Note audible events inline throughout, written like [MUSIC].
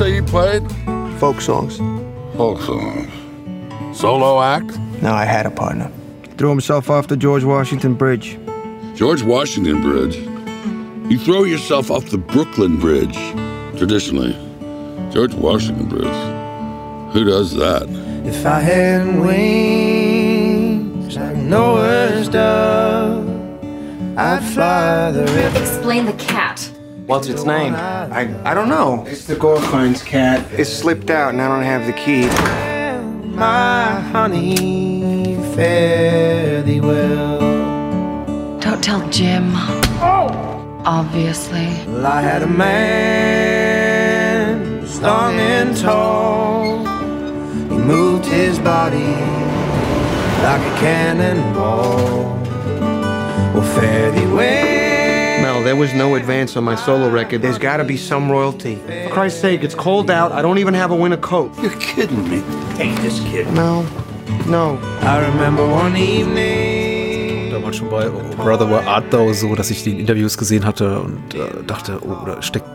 say you played? Folk songs. Folk songs. Solo act? No, I had a partner. Threw himself off the George Washington Bridge. George Washington Bridge. You throw yourself off the Brooklyn Bridge, traditionally. George Washington Bridge. Who does that? If I had wings like Noah's dove, I'd fly the river. Explain the cat. What's its name? I, I don't know. It's the Gorkline's cat. It slipped out and I don't have the key. My honey, fare thee well. Don't tell Jim. Oh! Obviously. Well, I had a man strong and tall. He moved his body like a cannonball. Well, fare thee well. Mel, there was no advance on my solo record. There's gotta be some royalty. For Christ's sake, it's cold out. I don't even have a winter coat. You're kidding me. Take this kid. Mel, no. I remember one evening. damals schon bei Oh Brother Where Art Thou so, dass ich die in Interviews gesehen hatte und äh, dachte, oh, da steckt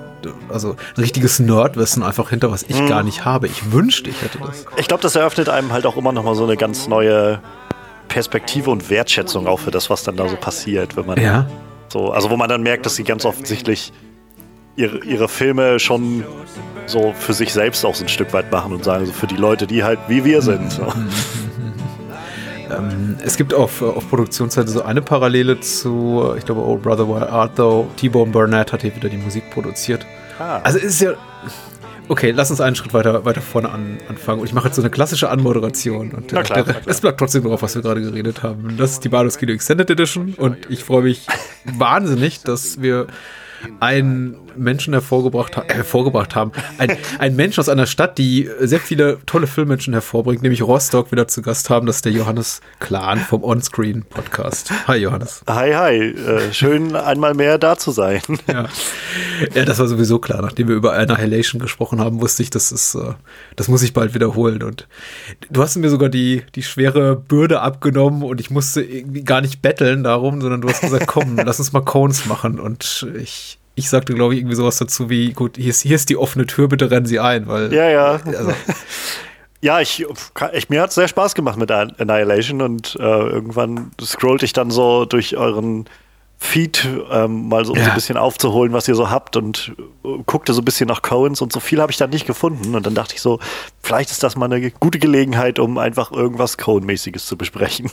also ein richtiges Nerdwissen einfach hinter, was ich gar nicht habe. Ich wünschte, ich hätte das. Ich glaube, das eröffnet einem halt auch immer noch mal so eine ganz neue Perspektive und Wertschätzung auch für das, was dann da so passiert, wenn man Ja. So, also wo man dann merkt, dass sie ganz offensichtlich ihre, ihre Filme schon so für sich selbst auch so ein Stück weit machen und sagen, so für die Leute, die halt wie wir sind. So. [LAUGHS] Ähm, es gibt auf, auf Produktionsseite so eine Parallele zu, ich glaube, Oh Brother Where Art Thou. T-Bone Burnett hat hier wieder die Musik produziert. Ah. Also es ist ja. Okay, lass uns einen Schritt weiter, weiter vorne an, anfangen. Und ich mache jetzt so eine klassische Anmoderation. Und Na klar, der, na klar. es bleibt trotzdem drauf, was wir gerade geredet haben. Das ist die Baldur's Kino Extended Edition. Und ich freue mich wahnsinnig, dass wir einen Menschen hervorgebracht, äh, hervorgebracht haben. Ein, ein Mensch aus einer Stadt, die sehr viele tolle Filmmenschen hervorbringt, nämlich Rostock wieder zu Gast haben. Das ist der Johannes Klan vom Onscreen Podcast. Hi Johannes. Hi, hi, äh, schön einmal mehr da zu sein. [LAUGHS] Ja. ja, das war sowieso klar. Nachdem wir über Annihilation gesprochen haben, wusste ich, das ist, äh, das muss ich bald wiederholen. Und du hast mir sogar die, die schwere Bürde abgenommen und ich musste irgendwie gar nicht betteln darum, sondern du hast gesagt, komm, lass uns mal Cones machen. Und ich, ich sagte, glaube ich, irgendwie sowas dazu wie, gut, hier ist, hier ist die offene Tür, bitte rennen Sie ein, weil. Ja, ja. Also, [LAUGHS] Ja, ich, ich mir hat es sehr Spaß gemacht mit Annihilation und äh, irgendwann scrollte ich dann so durch euren Feed ähm, mal so, um so Ja. ein bisschen aufzuholen, was ihr so habt und äh, guckte so ein bisschen nach Coens und so viel habe ich da nicht gefunden und dann dachte ich so, vielleicht ist das mal eine gute Gelegenheit, um einfach irgendwas Coen-mäßiges zu besprechen.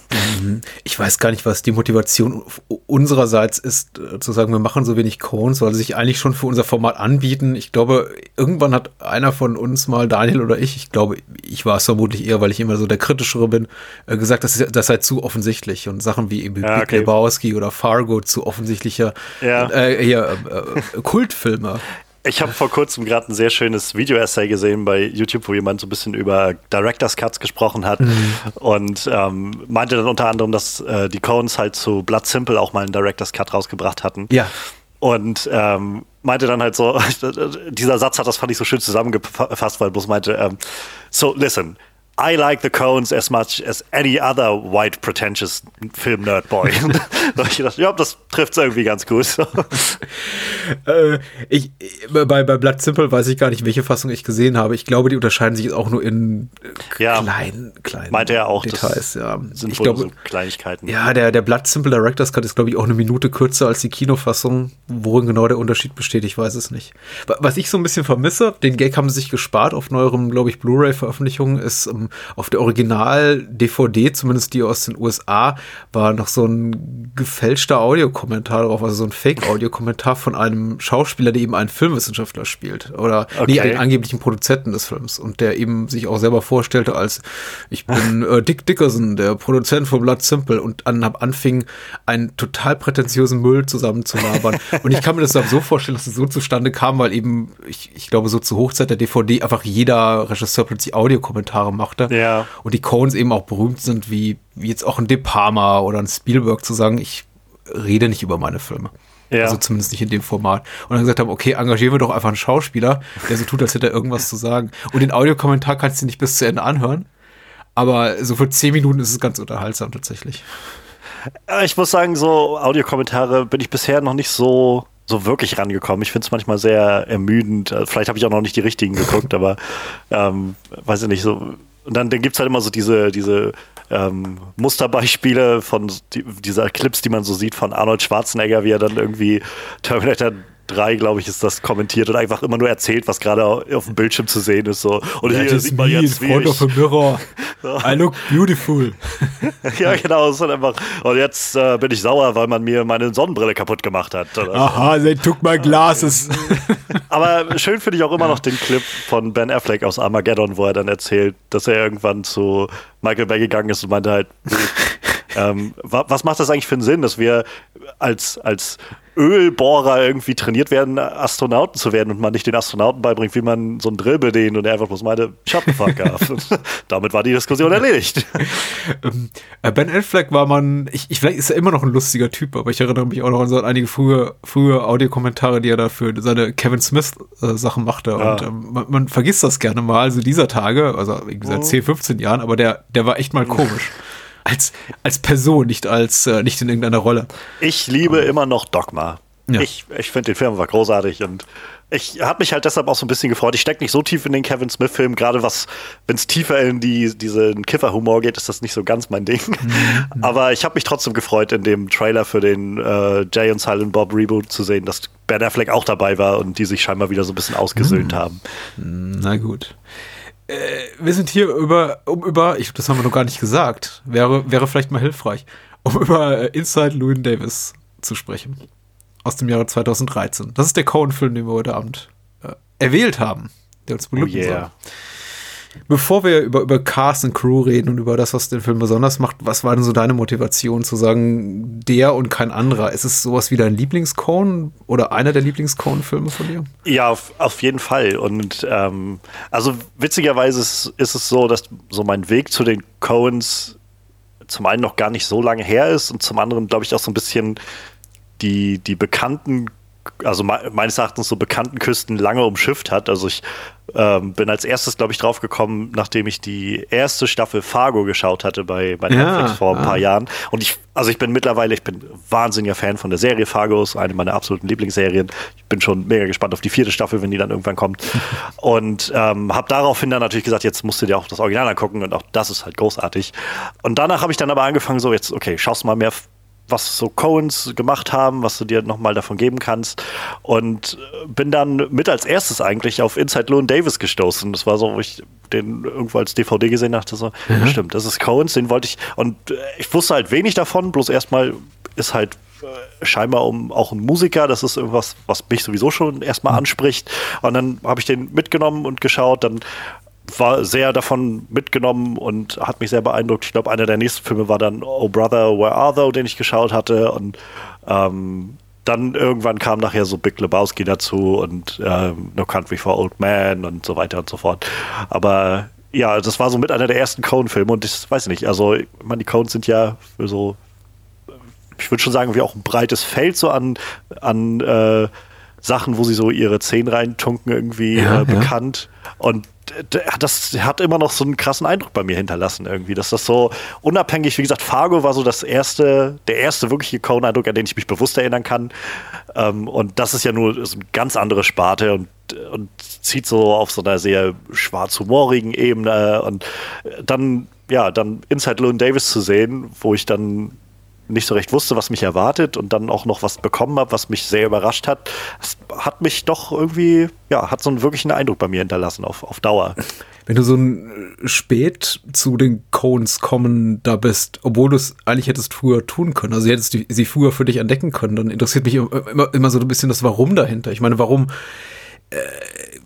ich weiß gar nicht, was die Motivation unsererseits ist, äh, zu sagen, wir machen so wenig Cones, weil sie sich eigentlich schon für unser Format anbieten. Ich glaube, irgendwann hat einer von uns mal, Daniel oder ich, ich glaube, ich war es vermutlich eher, weil ich immer so der kritischere bin, äh, gesagt, das, ist, das sei zu offensichtlich und Sachen wie eben Ja, Big okay. Lebowski oder Fargo zu offensichtlicher Ja. äh, hier, äh, äh, Kultfilme. Ich habe vor kurzem gerade ein sehr schönes Video-Essay gesehen bei YouTube, wo jemand so ein bisschen über Director's Cuts gesprochen hat und ähm, meinte dann unter anderem, dass äh, die Coens halt zu Blood Simple auch mal einen Director's Cut rausgebracht hatten. Ja. Und ähm, meinte dann halt so, [LAUGHS] dieser Satz hat das fand ich so schön zusammengefasst, weil bloß meinte, ähm, so listen, I like the Coens as much as any other white pretentious film nerd boy. [LAUGHS] [LAUGHS] da ich gedacht, ja, das trifft's irgendwie ganz gut. [LAUGHS] Äh, ich, bei, bei Blood Simple weiß ich gar nicht, welche Fassung ich gesehen habe. Ich glaube, die unterscheiden sich jetzt auch nur in äh, Ja. kleinen, kleinen Meinte er auch, Details. Ja. Ich glaube, so Kleinigkeiten. ja, der, der Blood Simple Director's Cut ist, glaube ich, auch eine Minute kürzer als die Kinofassung. Worin genau der Unterschied besteht, ich weiß es nicht. Wa- Was ich so ein bisschen vermisse, den Gag haben sie sich gespart auf neuerem, glaube ich, Blu-ray-Veröffentlichung, ist ähm, auf der Original-DVD, zumindest die aus den USA, war noch so ein gefälschter Audiokommentar drauf, also so ein Fake-Audiokommentar von einem Schauspieler, der eben einen Filmwissenschaftler spielt. Oder nee, Okay. einen angeblichen Produzenten des Films. Und der eben sich auch selber vorstellte als, ich bin [LAUGHS] äh, Dick Dickerson, der Produzent von Blood Simple und an, anfing, einen total prätentiösen Müll zusammenzulabern. und ich kann mir das so vorstellen, dass es so zustande kam, weil eben, ich, ich glaube, so zur Hochzeit der DVD einfach jeder Regisseur plötzlich Audiokommentare machte. Ja. Und die Coens eben auch berühmt sind, wie, wie jetzt auch ein De Palma oder ein Spielberg zu sagen, ich rede nicht über meine Filme. Ja. Also zumindest nicht in dem Format. Und dann gesagt haben, okay, engagieren wir doch einfach einen Schauspieler, der so tut, als hätte er irgendwas zu sagen. Und den Audiokommentar kannst du nicht bis zu Ende anhören. Aber so für zehn Minuten ist es ganz unterhaltsam tatsächlich. Äh, Ich muss sagen, so Audiokommentare bin ich bisher noch nicht so so wirklich rangekommen. Ich finde es manchmal sehr ermüdend. Äh, vielleicht habe ich auch noch nicht die richtigen geguckt, [LAUGHS] aber ähm, weiß ich nicht, so. Und dann, dann gibt es halt immer so diese, diese ähm, Musterbeispiele von die, dieser Clips, die man so sieht von Arnold Schwarzenegger, wie er dann irgendwie Terminator 3, glaube ich, ist das kommentiert und einfach immer nur erzählt, was gerade auf dem Bildschirm zu sehen ist. So. Und That hier sieht man jetzt, wie front of a mirror. [LAUGHS] I look beautiful. [LAUGHS] ja, genau. ist halt einfach. Und jetzt äh, bin ich sauer, weil man mir meine Sonnenbrille kaputt gemacht hat. Aha, they took my glasses. [LAUGHS] Aber schön finde ich auch immer noch den Clip von Ben Affleck aus Armageddon, wo er dann erzählt, dass er irgendwann zu Michael Bay gegangen ist und meinte halt, ähm, was macht das eigentlich für einen Sinn, dass wir als, als Ölbohrer irgendwie trainiert werden, Astronauten zu werden und man nicht den Astronauten beibringt, wie man so einen Drill bedient und er einfach bloß the fuck up. Damit war die Diskussion erledigt. [LAUGHS] Ähm, äh, ben Affleck war man, ich, ich, vielleicht ist er immer noch ein lustiger Typ, aber ich erinnere mich auch noch an so einige frühe, frühe Audiokommentare, die er da für seine Kevin Smith äh, Sachen machte. Ja. Und ähm, man, man, vergisst das gerne mal, also dieser Tage, also irgendwie seit 10, 15 Jahren, aber der, der war echt mal komisch als, als Person, nicht als äh, nicht in irgendeiner Rolle. Ich liebe um, immer noch Dogma. Ja. Ich, ich finde den Film war großartig und ich habe mich halt deshalb auch so ein bisschen gefreut. Ich stecke nicht so tief in den Kevin Smith-Film, gerade was, wenn es tiefer in die, diesen Kiffer-Humor geht, ist das nicht so ganz mein Ding. Mhm. [LAUGHS] Aber ich habe mich trotzdem gefreut, in dem Trailer für den äh, Jay und Silent Bob Reboot zu sehen, dass Ben Affleck auch dabei war und die sich scheinbar wieder so ein bisschen ausgesöhnt mhm. haben. Na gut. Äh, wir sind hier über, um über, ich das haben wir noch gar nicht gesagt, wäre, wäre vielleicht mal hilfreich, um über äh, Inside Llewyn Davis zu sprechen. Aus dem Jahre 2013. Das ist der Cohen-Film, den wir heute Abend äh, erwählt haben, der uns beglücken oh yeah. soll. Bevor wir über, über Cast und Crew reden und über das, was den Film besonders macht, was war denn so deine Motivation zu sagen, der und kein anderer? Ist es sowas wie dein Lieblingscone oder einer der Lieblingscone-Filme von dir? Ja, auf, auf jeden Fall. Und ähm, also witzigerweise ist, ist es so, dass so mein Weg zu den Coens zum einen noch gar nicht so lange her ist und zum anderen, glaube ich, auch so ein bisschen die, die bekannten also meines Erachtens so bekannten Küsten lange umschifft hat. Also ich ähm, bin als erstes, glaube ich, drauf gekommen, nachdem ich die erste Staffel Fargo geschaut hatte bei, bei Netflix ja, vor ein paar Jahren. Und ich, also ich bin mittlerweile, ich bin wahnsinniger Fan von der Serie Fargo, ist eine meiner absoluten Lieblingsserien. Ich bin schon mega gespannt auf die vierte Staffel, wenn die dann irgendwann kommt. [LAUGHS] und ähm, habe daraufhin dann natürlich gesagt, jetzt musst du dir auch das Original angucken und auch das ist halt großartig. Und danach habe ich dann aber angefangen, so jetzt, okay, schaust mal mehr was so Coens gemacht haben, was du dir nochmal davon geben kannst. Und äh, bin dann mit als erstes eigentlich auf Inside Llewyn Davis gestoßen. Das war so, wo ich den irgendwo als DVD gesehen dachte, so, mhm. stimmt, das ist Coens, den wollte ich. Und äh, ich wusste halt wenig davon, bloß erstmal ist halt äh, scheinbar um auch ein Musiker, das ist irgendwas, was mich sowieso schon erstmal mhm. anspricht. Und dann habe ich den mitgenommen und geschaut, dann war sehr davon mitgenommen und hat mich sehr beeindruckt. Ich glaube, einer der nächsten Filme war dann Oh Brother, Where Are Thou, den ich geschaut hatte. Und ähm, dann irgendwann kam nachher so Big Lebowski dazu und ähm, No Country for Old Man und so weiter und so fort. Aber ja, das war so mit einer der ersten Cone-Filme und ich weiß nicht, also ich meine, die Cones sind ja für so, ich würde schon sagen, wie auch ein breites Feld so an, an äh, Sachen, wo sie so ihre Zehen reintunken, irgendwie ja, äh, bekannt. Ja. Und das hat immer noch so einen krassen Eindruck bei mir hinterlassen irgendwie, dass das so unabhängig, wie gesagt, Fargo war so das erste, der erste wirkliche Coen-Eindruck, an den ich mich bewusst erinnern kann. Ähm, und das ist ja nur so eine ganz andere Sparte und, und zieht so auf so einer sehr schwarz-humorigen Ebene und dann, ja, dann Inside Llewyn Davis zu sehen, wo ich dann nicht so recht wusste, was mich erwartet und dann auch noch was bekommen habe, was mich sehr überrascht hat. Es hat mich doch irgendwie, ja, hat so einen wirklichen Eindruck bei mir hinterlassen auf, auf Dauer. Wenn du so ein äh, spät zu den Cones kommen da bist, obwohl du es eigentlich hättest früher tun können, also hättest du sie früher für dich entdecken können, dann interessiert mich immer, immer so ein bisschen das Warum dahinter. Ich meine, warum äh,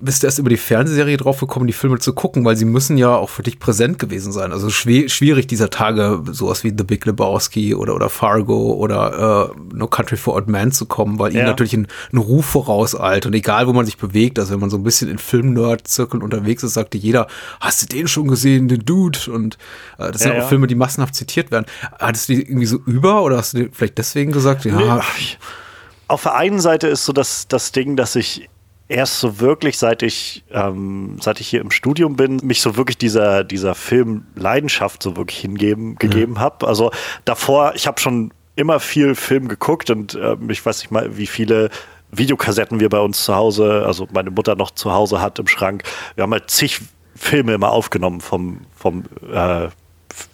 bist du erst über die Fernsehserie drauf gekommen, die Filme zu gucken, weil sie müssen ja auch für dich präsent gewesen sein. Also schwierig dieser Tage sowas wie The Big Lebowski oder, oder Fargo oder äh, No Country for Old Men zu kommen, weil ja. ihnen natürlich ein, ein Ruf vorauseilt und egal, wo man sich bewegt, also wenn man so ein bisschen in Film-Nerd-Zirkeln unterwegs ist, sagte jeder, hast du den schon gesehen, den Dude? Und äh, das ja, sind auch ja. Filme, die massenhaft zitiert werden. Hattest du die irgendwie so über oder hast du vielleicht deswegen gesagt, ja, nee. Auf der einen Seite ist so das, das Ding, dass ich erst so wirklich, seit ich, ähm, seit ich hier im Studium bin, mich so wirklich dieser, dieser Filmleidenschaft so wirklich hingeben, gegeben mhm. habe. Also davor, ich habe schon immer viel Film geguckt und äh, ich weiß nicht mal, wie viele Videokassetten wir bei uns zu Hause, also meine Mutter noch zu Hause hat im Schrank. Wir haben halt zig Filme immer aufgenommen vom, vom äh,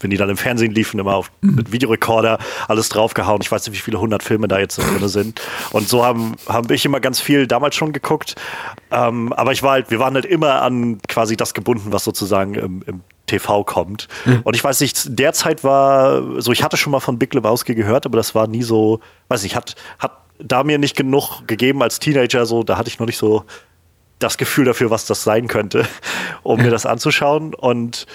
wenn die dann im Fernsehen liefen, immer auf, mhm. mit Videorekorder alles draufgehauen. Ich weiß nicht, wie viele hundert Filme da jetzt drin sind. Und so haben, haben ich immer ganz viel damals schon geguckt. Ähm, aber ich war halt, wir waren halt immer an quasi das gebunden, was sozusagen im, im TV kommt. Mhm. Und ich weiß nicht, derzeit war, so ich hatte schon mal von Big Lebowski gehört, aber das war nie so, weiß nicht, hat, hat da mir nicht genug gegeben als Teenager, so, da hatte ich noch nicht so das Gefühl dafür, was das sein könnte, [LAUGHS] um mir das anzuschauen. Und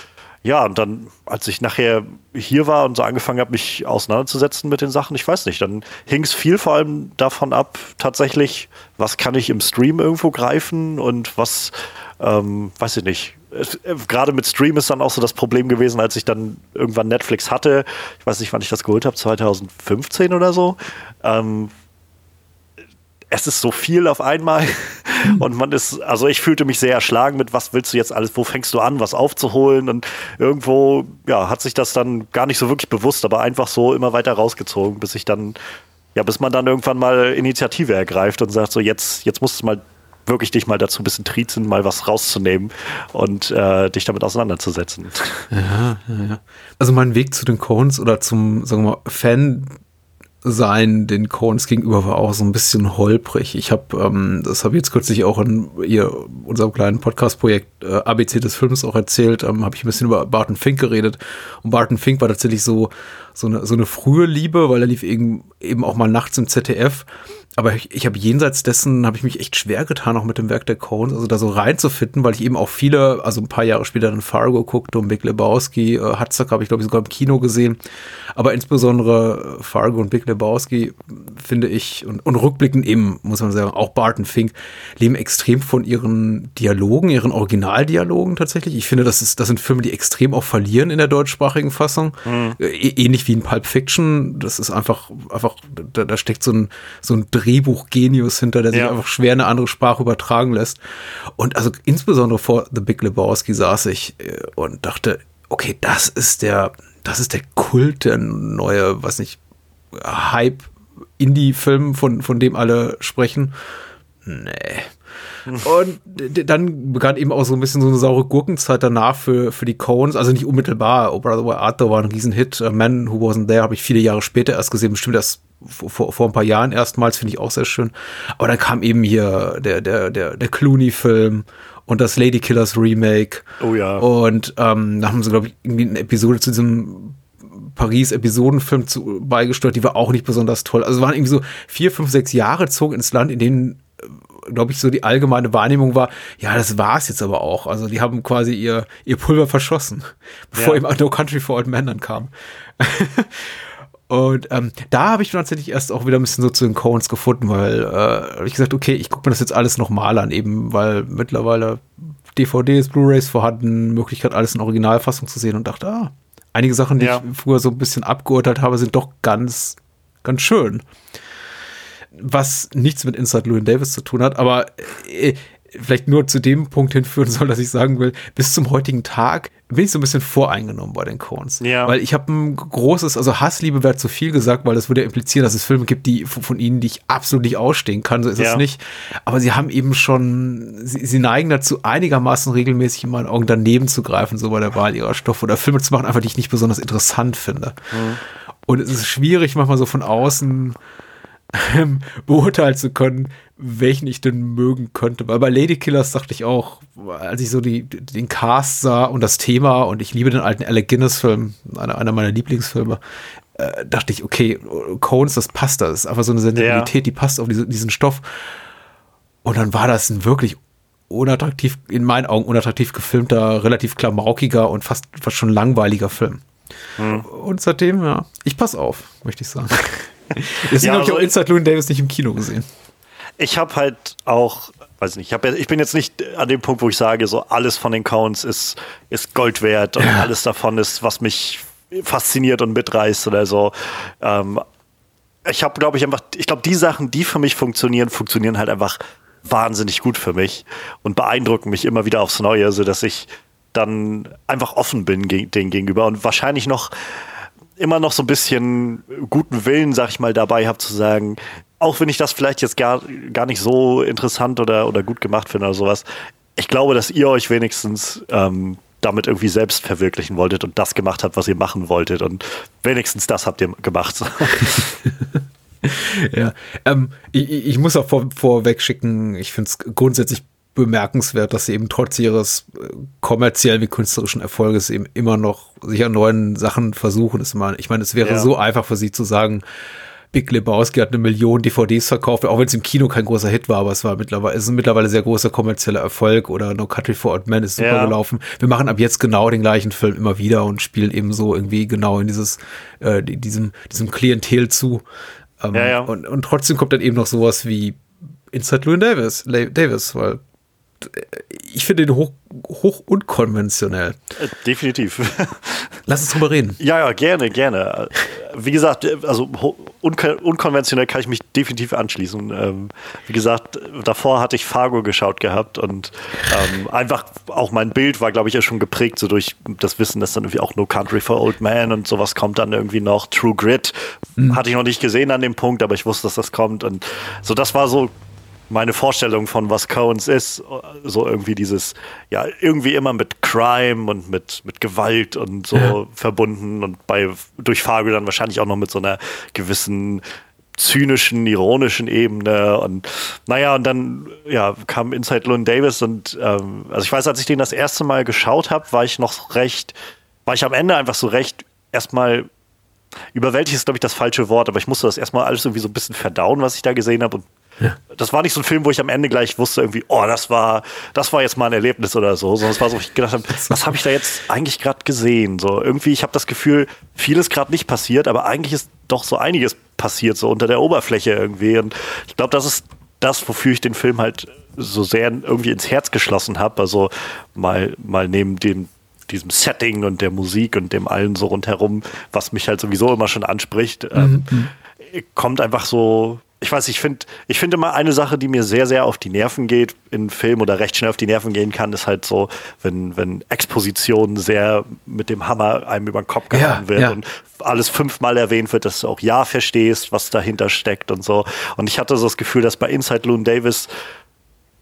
ja, und dann, als ich nachher hier war und so angefangen habe, mich auseinanderzusetzen mit den Sachen, ich weiß nicht, dann hing es viel vor allem davon ab, tatsächlich, was kann ich im Stream irgendwo greifen und was, ähm, weiß ich nicht. Äh, gerade mit Stream ist dann auch so das Problem gewesen, als ich dann irgendwann Netflix hatte. Ich weiß nicht, wann ich das geholt habe, 2015 oder so. Ähm, es ist so viel auf einmal [LAUGHS] [LAUGHS] und man ist, also ich fühlte mich sehr erschlagen mit, was willst du jetzt alles, wo fängst du an, was aufzuholen und irgendwo, ja, hat sich das dann gar nicht so wirklich bewusst, aber einfach so immer weiter rausgezogen, bis ich dann, ja, bis man dann irgendwann mal Initiative ergreift und sagt so, jetzt, jetzt musst du mal wirklich dich mal dazu ein bisschen triezen, mal was rauszunehmen und äh, dich damit auseinanderzusetzen. Ja, ja, ja. Also mein Weg zu den Cones oder zum, sagen wir mal, Fan sein den Coens gegenüber war auch so ein bisschen holprig. Ich habe, ähm, das habe ich jetzt kürzlich auch in ihr, unserem kleinen Podcast-Projekt äh, ABC des Films auch erzählt, ähm, habe ich ein bisschen über Barton Fink geredet. Und Barton Fink war tatsächlich so, so eine, so eine frühe Liebe, weil er lief eben, eben auch mal nachts im ZDF aber ich, ich habe jenseits dessen, habe ich mich echt schwer getan, auch mit dem Werk der Coens, also da so reinzufinden, weil ich eben auch viele, also ein paar Jahre später dann Fargo guckte und Big Lebowski, äh, Hatzak habe ich glaube ich sogar im Kino gesehen, aber insbesondere Fargo und Big Lebowski finde ich und, und rückblickend eben, muss man sagen, auch Barton Fink leben extrem von ihren Dialogen, ihren Originaldialogen tatsächlich. Ich finde, das, ist, das sind Filme, die extrem auch verlieren in der deutschsprachigen Fassung. Mhm. Äh, ähnlich wie in Pulp Fiction. Das ist einfach, einfach, da, da steckt so ein, so ein Drehbuchgenius hinter, der sich ja. einfach schwer eine andere Sprache übertragen lässt. Und also insbesondere vor The Big Lebowski saß ich äh, und dachte, okay, das ist der, das ist der Kult, der neue, was nicht, Hype Indie-Film, von, von dem alle sprechen. Nee. Und dann begann eben auch so ein bisschen so eine saure Gurkenzeit danach für, für die Cones. Also nicht unmittelbar. Oh Brother Where Art war ein Riesenhit. A Man Who Wasn't There habe ich viele Jahre später erst gesehen. Bestimmt erst vor, vor ein paar Jahren erstmals. Finde ich auch sehr schön. Aber dann kam eben hier der, der, der, der Clooney-Film und das Lady Killers Remake. Oh ja. Und ähm, da haben sie, glaube ich, irgendwie eine Episode zu diesem Paris-Episodenfilm beigesteuert, die war auch nicht besonders toll. Also es waren irgendwie so vier, fünf, sechs Jahre zog ins Land, in denen glaube ich, so die allgemeine Wahrnehmung war, ja, das war es jetzt aber auch. Also die haben quasi ihr, ihr Pulver verschossen, [LAUGHS] bevor ja. eben No Country for Old Men dann kam. [LAUGHS] Und ähm, da habe ich tatsächlich erst auch wieder ein bisschen so zu den Coens gefunden, weil äh, habe ich gesagt, okay, ich gucke mir das jetzt alles nochmal an, eben weil mittlerweile DVDs, Blu-rays vorhanden, Möglichkeit, alles in Originalfassung zu sehen und dachte, ah, einige Sachen, die ja. ich früher so ein bisschen abgeurteilt habe, sind doch ganz, ganz schön was nichts mit Inside Llewyn Davis zu tun hat, aber äh, vielleicht nur zu dem Punkt hinführen soll, dass ich sagen will, bis zum heutigen Tag bin ich so ein bisschen voreingenommen bei den Coens. Ja. Weil ich habe ein großes, also Hassliebe wäre zu viel gesagt, weil das würde implizieren, dass es Filme gibt, die von ihnen, die ich absolut nicht ausstehen kann. So ist ja. es nicht. Aber sie haben eben schon, sie, sie, neigen dazu, einigermaßen regelmäßig in meinen Augen daneben zu greifen, so bei der Wahl ihrer Stoffe oder Filme zu machen, einfach die ich nicht besonders interessant finde. Mhm. Und es ist schwierig, manchmal so von außen ähm, beurteilen zu können, welchen ich denn mögen könnte. Weil bei Lady Killers dachte ich auch, als ich so die, den Cast sah und das Thema und ich liebe den alten Alec Guinness-Film, einer, einer meiner Lieblingsfilme, äh, dachte ich, okay, Cones, das passt da. Das ist einfach so eine Sensibilität, ja. die passt auf diese, diesen Stoff. Und dann war das ein wirklich unattraktiv, in meinen Augen unattraktiv gefilmter, relativ klamaukiger und fast, fast schon langweiliger Film. Hm. Und seitdem, ja, ich pass auf, möchte ich sagen. [LAUGHS] [LAUGHS] Deswegen ja, habe ich auch also Inside Llewyn Davis nicht im Kino gesehen. Ich habe halt auch, weiß nicht, ich, hab, ich bin jetzt nicht an dem Punkt, wo ich sage, so alles von den Counts ist, ist Gold wert und ja. alles davon ist, was mich fasziniert und mitreißt oder so. Ähm, ich habe, glaube ich, einfach, ich glaube, die Sachen, die für mich funktionieren, funktionieren halt einfach wahnsinnig gut für mich und beeindrucken mich immer wieder aufs Neue, sodass ich dann einfach offen bin denen gegenüber und wahrscheinlich noch immer noch so ein bisschen guten Willen, sag ich mal, dabei habe zu sagen, auch wenn ich das vielleicht jetzt gar, gar nicht so interessant oder, oder gut gemacht finde oder sowas, ich glaube, dass ihr euch wenigstens ähm, damit irgendwie selbst verwirklichen wolltet und das gemacht habt, was ihr machen wolltet. Und wenigstens das habt ihr gemacht. [LAUGHS] ja, ähm, ich, ich, muss auch vor, vorweg schicken, ich finde es grundsätzlich bemerkenswert, dass sie eben trotz ihres äh, kommerziellen wie künstlerischen Erfolges eben immer noch sich an neuen Sachen versuchen. Ich meine, es wäre ja. so einfach für sie zu sagen, Big Lebowski hat eine Million DVDs verkauft, auch wenn es im Kino kein großer Hit war, aber es war mittlerweile, es ist mittlerweile sehr großer kommerzieller Erfolg oder No Country for Old Men ist super ja. gelaufen. Wir machen ab jetzt genau den gleichen Film immer wieder und spielen eben so irgendwie genau in dieses, äh, diesem, diesem Klientel zu. Ähm, ja. Und, und trotzdem kommt dann eben noch sowas wie Inside Louis Davis, Davis, weil ich finde ihn hoch, hoch unkonventionell. Äh, definitiv. [LAUGHS] Lass uns drüber reden. Ja, ja, gerne, gerne. Wie gesagt, also unkon unkonventionell kann ich mich definitiv anschließen. Ähm, wie gesagt, davor hatte ich Fargo geschaut gehabt und ähm, einfach auch mein Bild war, glaube ich, ja schon geprägt, so durch das Wissen, dass dann irgendwie auch No Country for Old Man und sowas kommt dann irgendwie noch. True Grit mhm. hatte ich noch nicht gesehen an dem Punkt, aber ich wusste, dass das kommt und so, das war so meine Vorstellung von was Coens ist, so irgendwie dieses, ja, irgendwie immer mit Crime und mit, mit Gewalt und so ja. verbunden und bei durch Fargo dann wahrscheinlich auch noch mit so einer gewissen zynischen, ironischen Ebene und naja, und dann ja, kam Inside Llewyn Davis und ähm, also ich weiß, als ich den das erste Mal geschaut habe, war ich noch recht, war ich am Ende einfach so recht erstmal überwältigt ist, glaube ich, das falsche Wort, aber ich musste das erstmal alles irgendwie so ein bisschen verdauen, was ich da gesehen habe und ja. Das war nicht so ein Film, wo ich am Ende gleich wusste, irgendwie, oh, das war, das war jetzt mal ein Erlebnis oder so, sondern es war so, ich gedacht habe, was habe ich da jetzt eigentlich gerade gesehen? So irgendwie, ich habe das Gefühl, vieles gerade nicht passiert, aber eigentlich ist doch so einiges passiert, so unter der Oberfläche irgendwie. Und ich glaube, das ist das, wofür ich den Film halt so sehr irgendwie ins Herz geschlossen habe. Also mal, mal neben dem diesem Setting und der Musik und dem allen so rundherum, was mich halt sowieso immer schon anspricht, ähm, mhm. kommt einfach so ich weiß, ich finde ich finde immer eine Sache, die mir sehr, sehr auf die Nerven geht in Film oder recht schnell auf die Nerven gehen kann, ist halt so, wenn, wenn Exposition sehr mit dem Hammer einem über den Kopf gehauen ja, wird ja. und alles fünfmal erwähnt wird, dass du auch ja verstehst, was dahinter steckt und so. Und ich hatte so das Gefühl, dass bei Inside Loon Davis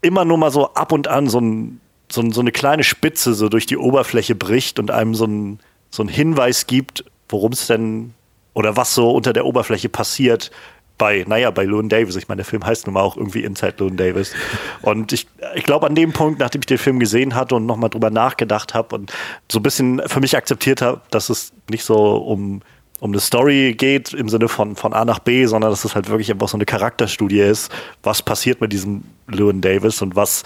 immer nur mal so ab und an so, ein, so, ein, so eine kleine Spitze so durch die Oberfläche bricht und einem so ein, so ein Hinweis gibt, worum es denn oder was so unter der Oberfläche passiert, bei, naja, bei Loon Davis. Ich meine, der Film heißt nun mal auch irgendwie Inside Loon Davis. Und ich, ich glaube, an dem Punkt, nachdem ich den Film gesehen hatte und nochmal drüber nachgedacht habe und so ein bisschen für mich akzeptiert habe, dass es nicht so um, um eine Story geht im Sinne von, von A nach B, sondern dass es halt wirklich einfach so eine Charakterstudie ist. Was passiert mit diesem Loon Davis und was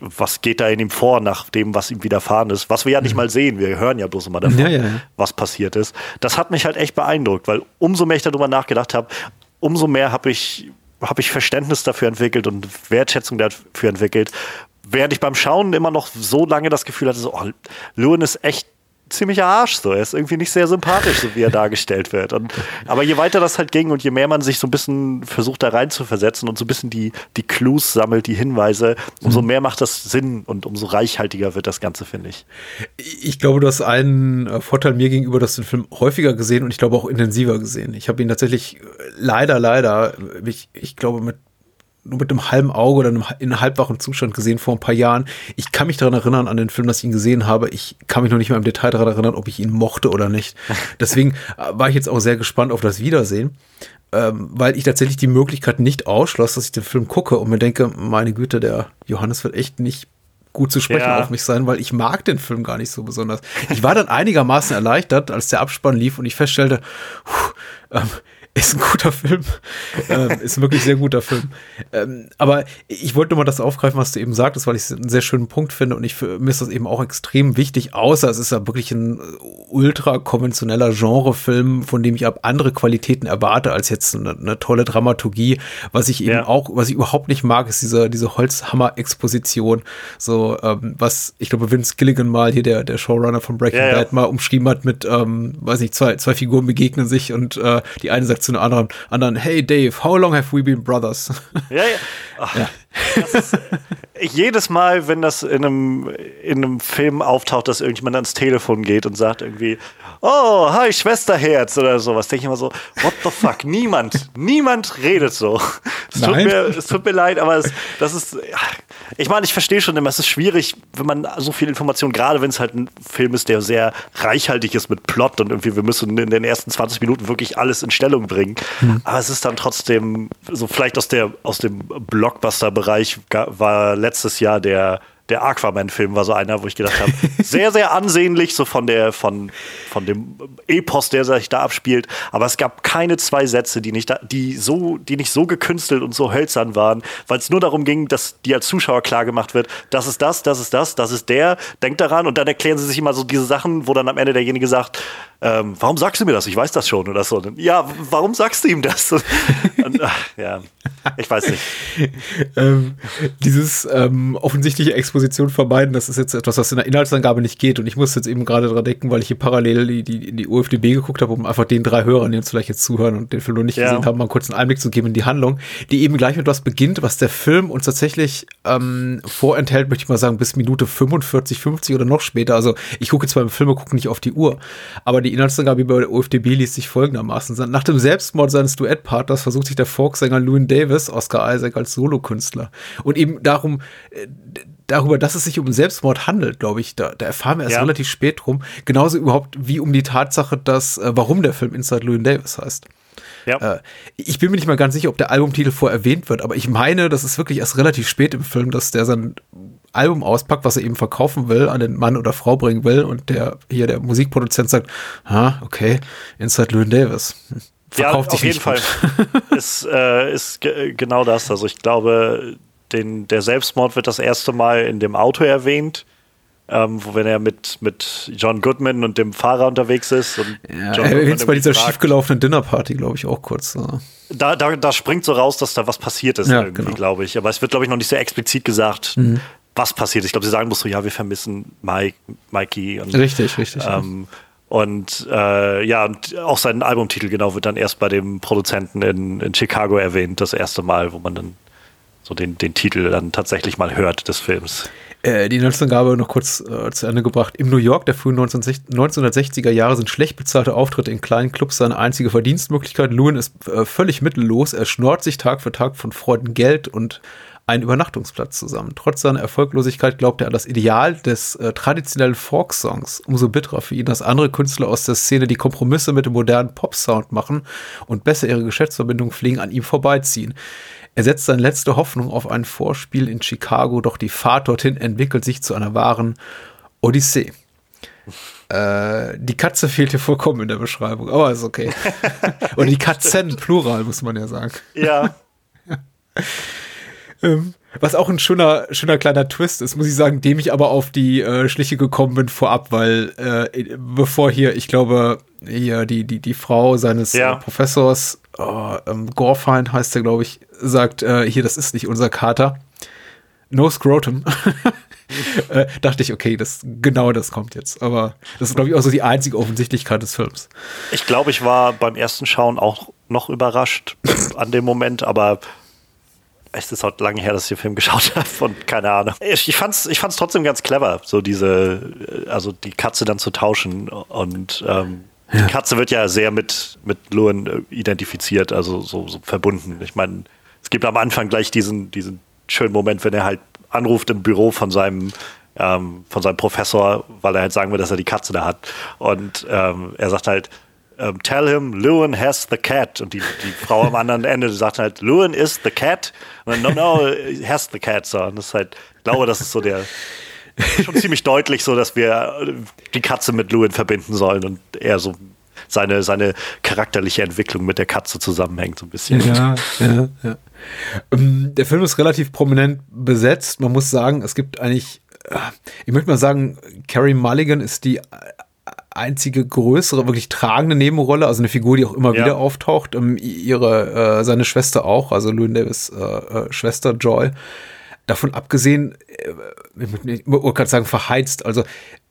was geht da in ihm vor, nach dem, was ihm widerfahren ist, was wir ja nicht mhm. mal sehen, wir hören ja bloß immer davon, ja, ja. was passiert ist. Das hat mich halt echt beeindruckt, weil umso mehr ich darüber nachgedacht habe, umso mehr habe ich, hab ich Verständnis dafür entwickelt und Wertschätzung dafür entwickelt. Während ich beim Schauen immer noch so lange das Gefühl hatte, so, oh, Lewin ist echt ziemlicher Arsch. So. Er ist irgendwie nicht sehr sympathisch, so wie er dargestellt wird. Und, aber je weiter das halt ging und je mehr man sich so ein bisschen versucht, da rein zu versetzen und so ein bisschen die, die Clues sammelt, die Hinweise, umso mhm. mehr macht das Sinn und umso reichhaltiger wird das Ganze, finde ich. Ich glaube, du hast einen äh, Vorteil mir gegenüber, dass du den Film häufiger gesehen und ich glaube auch intensiver gesehen. Ich habe ihn tatsächlich äh, leider, leider, ich, ich glaube, mit nur mit einem halben Auge oder einem, in einem halbwachen Zustand gesehen vor ein paar Jahren. Ich kann mich daran erinnern, an den Film, dass ich ihn gesehen habe. Ich kann mich noch nicht mal im Detail daran erinnern, ob ich ihn mochte oder nicht. [LAUGHS] Deswegen äh, war ich jetzt auch sehr gespannt auf das Wiedersehen, ähm, weil ich tatsächlich die Möglichkeit nicht ausschloss, dass ich den Film gucke und mir denke, meine Güte, der Johannes wird echt nicht gut zu sprechen ja. auf mich sein, weil ich mag den Film gar nicht so besonders. Ich war dann einigermaßen erleichtert, als der Abspann lief und ich feststellte, puh, ähm, ist ein guter Film. ähm, ist ein wirklich sehr guter Film. Ähm, aber ich wollte nur mal das aufgreifen, was du eben sagtest, weil ich es einen sehr schönen Punkt finde und ich für mich ist das eben auch extrem wichtig, außer es ist ja wirklich ein ultra konventioneller Genrefilm, von dem ich ab andere Qualitäten erwarte als jetzt eine, eine tolle Dramaturgie. Was ich eben ja. auch, was ich überhaupt nicht mag, ist diese, diese Holzhammer-Exposition. So, ähm, was ich glaube, Vince Gilligan mal hier, der, der Showrunner von Breaking ja, Bad, ja. mal umschrieben hat mit, ähm, weiß nicht, zwei, zwei Figuren begegnen sich und äh, die eine sagt zu einem anderen, anderen, hey Dave, how long have we been brothers? Ja, ja. [LAUGHS] Ach, ja. Ist, jedes Mal, wenn das in einem, in einem Film auftaucht, dass irgendjemand ans Telefon geht und sagt irgendwie, oh, hi, Schwesterherz oder sowas, denke ich immer so, what the fuck? [LAUGHS] Niemand, niemand redet so. Es tut, mir, es tut mir leid, aber es, das ist, ich meine, ich verstehe schon immer, es ist schwierig, wenn man so viel Information, gerade wenn es halt ein Film ist, der sehr reichhaltig ist mit Plot und irgendwie, wir müssen in den ersten 20 Minuten wirklich alles in Stellung bringen. Mhm. Aber es ist dann trotzdem so vielleicht aus der, aus dem Blockbuster-Bereich war letztes Jahr der der Aquaman-Film war so einer, wo ich gedacht habe, [LAUGHS] sehr, sehr ansehnlich, so von der, von, von dem Epos, der sich da abspielt. Aber es gab keine zwei Sätze, die nicht, da, die so, die nicht so gekünstelt und so hölzern waren, weil es nur darum ging, dass die als Zuschauer klar gemacht wird, das ist das, das ist das, das ist der, denkt daran und dann erklären sie sich immer so diese Sachen, wo dann am Ende derjenige sagt, ähm, warum sagst du mir das? Ich weiß das schon oder so. Ja, warum sagst du ihm das? Und, ach, ja, ich weiß nicht. [LAUGHS] ähm, dieses ähm, offensichtliche Exposition vermeiden, das ist jetzt etwas, was in der Inhaltsangabe nicht geht. Und ich muss jetzt eben gerade dran denken, weil ich hier parallel die, die, in die UFDB geguckt habe, um einfach den drei Hörern, die uns vielleicht jetzt zuhören und den Film noch nicht ja. gesehen haben, mal kurz einen Einblick zu geben in die Handlung, die eben gleich mit was beginnt, was der Film uns tatsächlich ähm, vorenthält, möchte ich mal sagen, bis Minute 45, 50 oder noch später. Also ich gucke zwar im Film, gucke nicht auf die Uhr, aber die Inhaltsangabe bei der UFDB liest sich folgendermaßen. Nach dem Selbstmord seines Duettpartners versucht sich der Folksänger Louis Davis, Oscar Isaac, als Solokünstler. Und eben darum, äh, darüber, dass es sich um Selbstmord handelt, glaube ich, da, da erfahren wir erst ja. relativ spät drum. Genauso überhaupt wie um die Tatsache, dass, äh, warum der Film Inside Louis Davis heißt. Ja. Äh, ich bin mir nicht mal ganz sicher, ob der Albumtitel vorher erwähnt wird, aber ich meine, das ist wirklich erst relativ spät im Film, dass der sein Album auspackt, was er eben verkaufen will, an den Mann oder Frau bringen will und der hier der Musikproduzent sagt, ah, okay, Inside Louis Davis. Hm, verkauft ja, sich auf jeden Fall. ist, äh, ist genau das. Also ich glaube, den, der Selbstmord wird das erste Mal in dem Auto erwähnt ähm, wo wenn er mit, mit John Goodman und dem Fahrer unterwegs ist. Und ja, John er erwähnt bei dieser fragt, schiefgelaufenen Dinnerparty, glaube ich, auch kurz. So. Da, da, da springt so raus, dass da was passiert ist, ja, irgendwie, genau. glaube ich. Aber es wird, glaube ich, noch nicht sehr explizit gesagt, mhm. was passiert ist. Ich glaube, sie sagen muss so, ja, wir vermissen Mike, Mikey. Und, richtig, richtig. Ähm, und äh, ja, und auch sein Albumtitel genau wird dann erst bei dem Produzenten in, in Chicago erwähnt, das erste Mal, wo man dann so den, den Titel dann tatsächlich mal hört des Films. Äh, die Inhaltsangabe noch kurz äh, zu Ende gebracht. Im New York der frühen 1960er Jahre sind schlecht bezahlte Auftritte in kleinen Clubs seine einzige Verdienstmöglichkeit. Lewin ist äh, völlig mittellos. Er schnort sich Tag für Tag von Freunden Geld und einen Übernachtungsplatz zusammen. Trotz seiner Erfolglosigkeit glaubt er an das Ideal des äh, traditionellen Folk-Songs. Umso bitterer für ihn, dass andere Künstler aus der Szene die Kompromisse mit dem modernen Pop-Sound machen und besser ihre Geschäftsverbindungen pflegen, an ihm vorbeiziehen. Er setzt seine letzte Hoffnung auf ein Vorspiel in Chicago, doch die Fahrt dorthin entwickelt sich zu einer wahren Odyssee. Äh, die Katze fehlt hier vollkommen in der Beschreibung, aber ist okay. [LAUGHS] Oder die Katzen, Plural, muss man ja sagen. Ja. [LAUGHS] ähm, was auch ein schöner, schöner kleiner Twist ist, muss ich sagen, dem ich aber auf die äh, Schliche gekommen bin vorab, weil äh, bevor hier, ich glaube, hier die, die, die Frau seines ja. äh, Professors, oh, ähm, Gorfine heißt er, glaube ich, sagt, äh, hier, das ist nicht unser Kater. No Scrotum. [LAUGHS] äh, dachte ich, okay, das, genau das kommt jetzt. Aber das ist, glaube ich, auch so die einzige Offensichtlichkeit des Films. Ich glaube, ich war beim ersten Schauen auch noch überrascht an dem Moment, aber es ist halt lange her, dass ich den Film [LAUGHS] geschaut habe und keine Ahnung. Ich, ich fand's, ich fand's trotzdem ganz clever, so diese, also die Katze dann zu tauschen und ähm, ja. die Katze wird ja sehr mit, mit Luan äh, identifiziert, also so, so verbunden. Ich meine, es gibt am Anfang gleich diesen, diesen schönen Moment, wenn er halt anruft im Büro von seinem ähm, von seinem Professor, weil er halt sagen will, dass er die Katze da hat. Und ähm, er sagt halt, um, ähm, tell him Lewin has the cat. Und die, die Frau am anderen Ende sagt halt, Lewin is the cat. Und dann, no, no, has the cat. So. Und das ist halt, ich glaube, das ist so der, schon ziemlich deutlich so, dass wir die Katze mit Lewin verbinden sollen und er so seine, seine charakterliche Entwicklung mit der Katze zusammenhängt, so ein bisschen. Ja, ja, ja. Um, der Film ist relativ prominent besetzt. Man muss sagen, es gibt eigentlich, äh, ich möchte mal sagen, Carrie Mulligan ist die einzige größere, wirklich tragende Nebenrolle, also eine Figur, die auch immer ja. wieder auftaucht. Um, ihre, äh, seine Schwester auch, also Louis Davis äh, äh, Schwester Joy. Davon abgesehen, äh, ich wollte gerade sagen, verheizt, also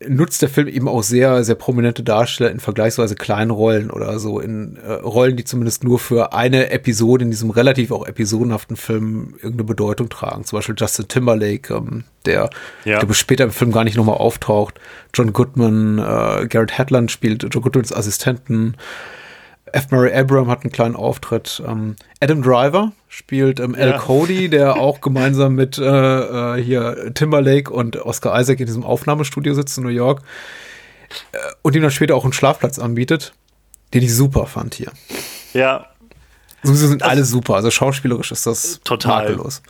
nutzt der Film eben auch sehr, sehr prominente Darsteller in vergleichsweise kleinen Rollen oder so, in äh, Rollen, die zumindest nur für eine Episode in diesem relativ auch episodenhaften Film irgendeine Bedeutung tragen. Zum Beispiel Justin Timberlake, ähm, der, Ja. der später im Film gar nicht nochmal auftaucht. John Goodman, äh, Garrett Hedlund spielt John Goodmans Assistenten. F. Murray Abram hat einen kleinen Auftritt. Ähm, Adam Driver spielt ähm, Al Ja. Cody, der [LAUGHS] auch gemeinsam mit äh, äh, hier Timberlake und Oscar Isaac in diesem Aufnahmestudio sitzt in New York äh, und ihm dann später auch einen Schlafplatz anbietet, den ich super fand hier. Ja, Sowieso sind alle super, also schauspielerisch ist das Total. makellos.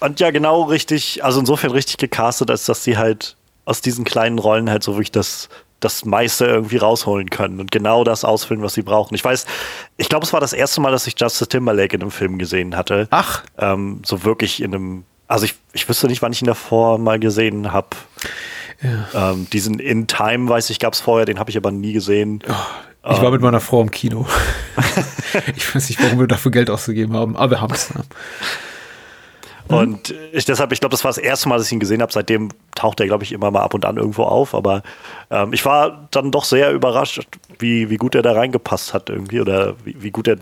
Und ja, genau richtig, also insofern richtig gecastet, als dass sie halt aus diesen kleinen Rollen halt so wirklich das, das meiste irgendwie rausholen können und genau das ausfüllen, was sie brauchen. Ich weiß, ich glaube, es war das erste Mal, dass ich Justice Timberlake in einem Film gesehen hatte. Ach. Ähm, so wirklich in einem, also ich, ich wüsste nicht, wann ich ihn davor mal gesehen habe. Ähm, diesen In Time, weiß ich, gab es vorher, den habe ich aber nie gesehen. Ich war mit meiner Frau im Kino. [LAUGHS] ich weiß nicht, warum wir dafür Geld ausgegeben haben, aber wir haben es. Ne? [LAUGHS] Und ich deshalb, ich glaube, das war das erste Mal, dass ich ihn gesehen habe. Seitdem taucht er, glaube ich, immer mal ab und an irgendwo auf. Aber ähm, ich war dann doch sehr überrascht, wie, wie gut er da reingepasst hat irgendwie oder wie, wie gut er.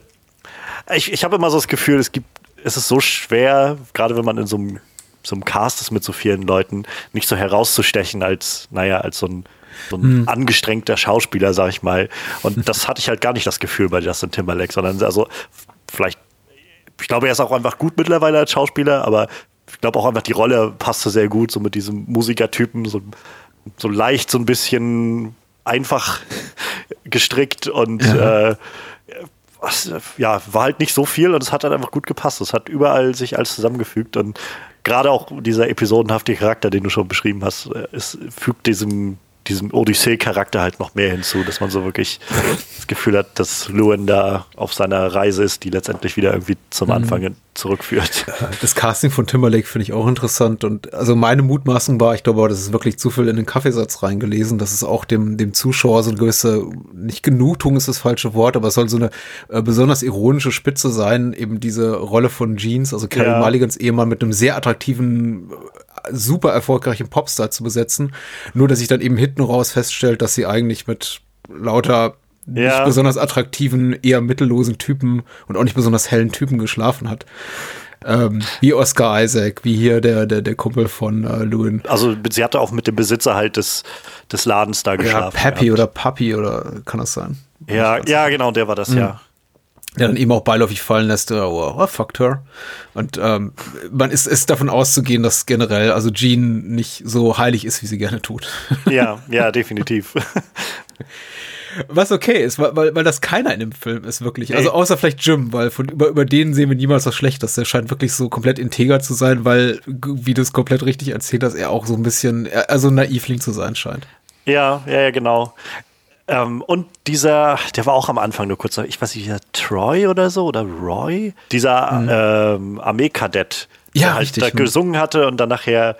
Ich, ich habe immer so das Gefühl, es gibt, es ist so schwer, gerade wenn man in so einem, so einem Cast ist mit so vielen Leuten, nicht so herauszustechen als, naja, als so ein, so ein angestrengter Schauspieler, sag ich mal. Und das hatte ich halt gar nicht das Gefühl bei Justin Timberlake, sondern also vielleicht ich glaube, er ist auch einfach gut mittlerweile als Schauspieler, aber ich glaube auch einfach, die Rolle passte sehr gut, so mit diesem Musikertypen, so, so leicht, so ein bisschen einfach [LAUGHS] gestrickt und Ja. äh, ja, war halt nicht so viel und es hat halt einfach gut gepasst. Es hat überall sich alles zusammengefügt und gerade auch dieser episodenhafte Charakter, den du schon beschrieben hast, äh, es fügt diesem, diesem Odyssee-Charakter halt noch mehr hinzu, dass man so wirklich das Gefühl hat, dass Lewin da auf seiner Reise ist, die letztendlich wieder irgendwie zum Anfang zurückführt. [LAUGHS] Das Casting von Timberlake finde ich auch interessant und also meine Mutmaßung war, ich glaube, das ist wirklich zu viel in den Kaffeesatz reingelesen, dass es auch dem, dem Zuschauer so eine gewisse, nicht Genugtuung ist das falsche Wort, aber es soll so eine äh, besonders ironische Spitze sein, eben diese Rolle von Jeans, also Carrie Ja. Mulligans Ehemann mit einem sehr attraktiven, äh, super erfolgreichen Popstar zu besetzen, nur dass sich dann eben hinten raus feststellt, dass sie eigentlich mit lauter nicht Ja. besonders attraktiven, eher mittellosen Typen und auch nicht besonders hellen Typen geschlafen hat. Ähm, wie Oscar Isaac, wie hier der, der, der Kumpel von äh, Lewin. Also sie hatte auch mit dem Besitzer halt des, des Ladens da Ja, geschlafen. Pappy gehabt. oder Puppy oder kann das sein? Ja, ja, genau, der war das, ja. Der dann eben auch beiläufig fallen lässt, äh, oh, oh, fucked her. Und ähm, man ist, ist davon auszugehen, dass generell, also Jean nicht so heilig ist, wie sie gerne tut. [LAUGHS] Ja, ja, definitiv. [LAUGHS] Was okay ist, weil, weil, das keiner in dem Film ist, wirklich. Also außer vielleicht Jim, weil von über, über den sehen wir niemals was Schlechtes. Der scheint wirklich so komplett integer zu sein, weil, wie du es komplett richtig erzählt hast, er auch so ein bisschen, also ein Naivling zu sein scheint. Ja, ja, ja, genau. Ähm, und dieser, der war auch am Anfang nur kurz, ich weiß nicht, dieser Troy oder so oder Roy, dieser ähm, Armeekadett, Mhm. Ja, der halt richtig, da hm. gesungen hatte und dann nachher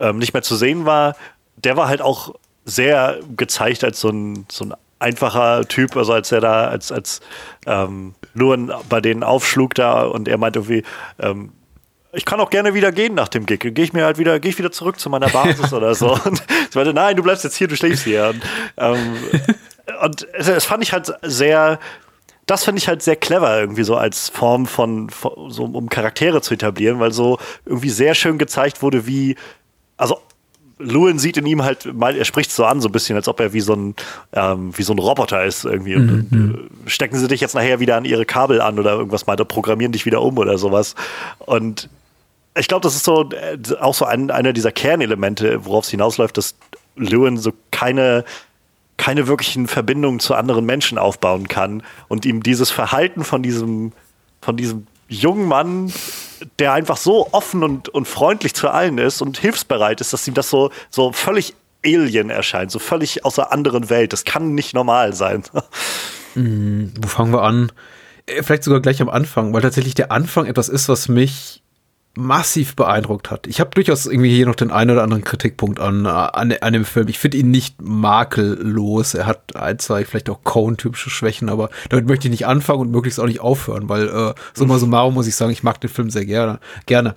ähm, nicht mehr zu sehen war, der war halt auch sehr gezeigt als so ein, so ein einfacher Typ, also als er da, als, als ähm, Luan bei denen aufschlug da und er meinte irgendwie, ähm, ich kann auch gerne wieder gehen nach dem Gig. Gehe ich mir halt wieder, gehe ich wieder zurück zu meiner Basis [LAUGHS] oder so. Und ich meinte, nein, du bleibst jetzt hier, du schläfst hier. Und, ähm, [LAUGHS] und das fand ich halt sehr, das finde ich halt sehr clever irgendwie so als Form von, von so um Charaktere zu etablieren, weil so irgendwie sehr schön gezeigt wurde, wie, also Lewin sieht in ihm halt, er spricht so an, so ein bisschen, als ob er wie so ein, ähm, wie so ein Roboter ist irgendwie. Und, und, äh, stecken sie dich jetzt nachher wieder an ihre Kabel an oder irgendwas mal, oder programmieren dich wieder um oder sowas. Und ich glaube, das ist so äh, auch so ein, einer dieser Kernelemente, worauf es hinausläuft, dass Lewin so keine, keine wirklichen Verbindungen zu anderen Menschen aufbauen kann und ihm dieses Verhalten von diesem, von diesem jungen Mann, der einfach so offen und, und freundlich zu allen ist und hilfsbereit ist, dass ihm das so, so völlig Alien erscheint, so völlig aus einer anderen Welt. Das kann nicht normal sein. [LAUGHS] Wo fangen wir an? Äh, Vielleicht sogar gleich am Anfang, weil tatsächlich der Anfang etwas ist, was mich massiv beeindruckt hat. Ich habe durchaus irgendwie hier noch den einen oder anderen Kritikpunkt an, an, an dem Film. Ich finde ihn nicht makellos. Er hat ein, zwei vielleicht auch Cohen-typische Schwächen, aber damit möchte ich nicht anfangen und möglichst auch nicht aufhören, weil äh, summa summarum muss ich sagen, ich mag den Film sehr gerne. gerne.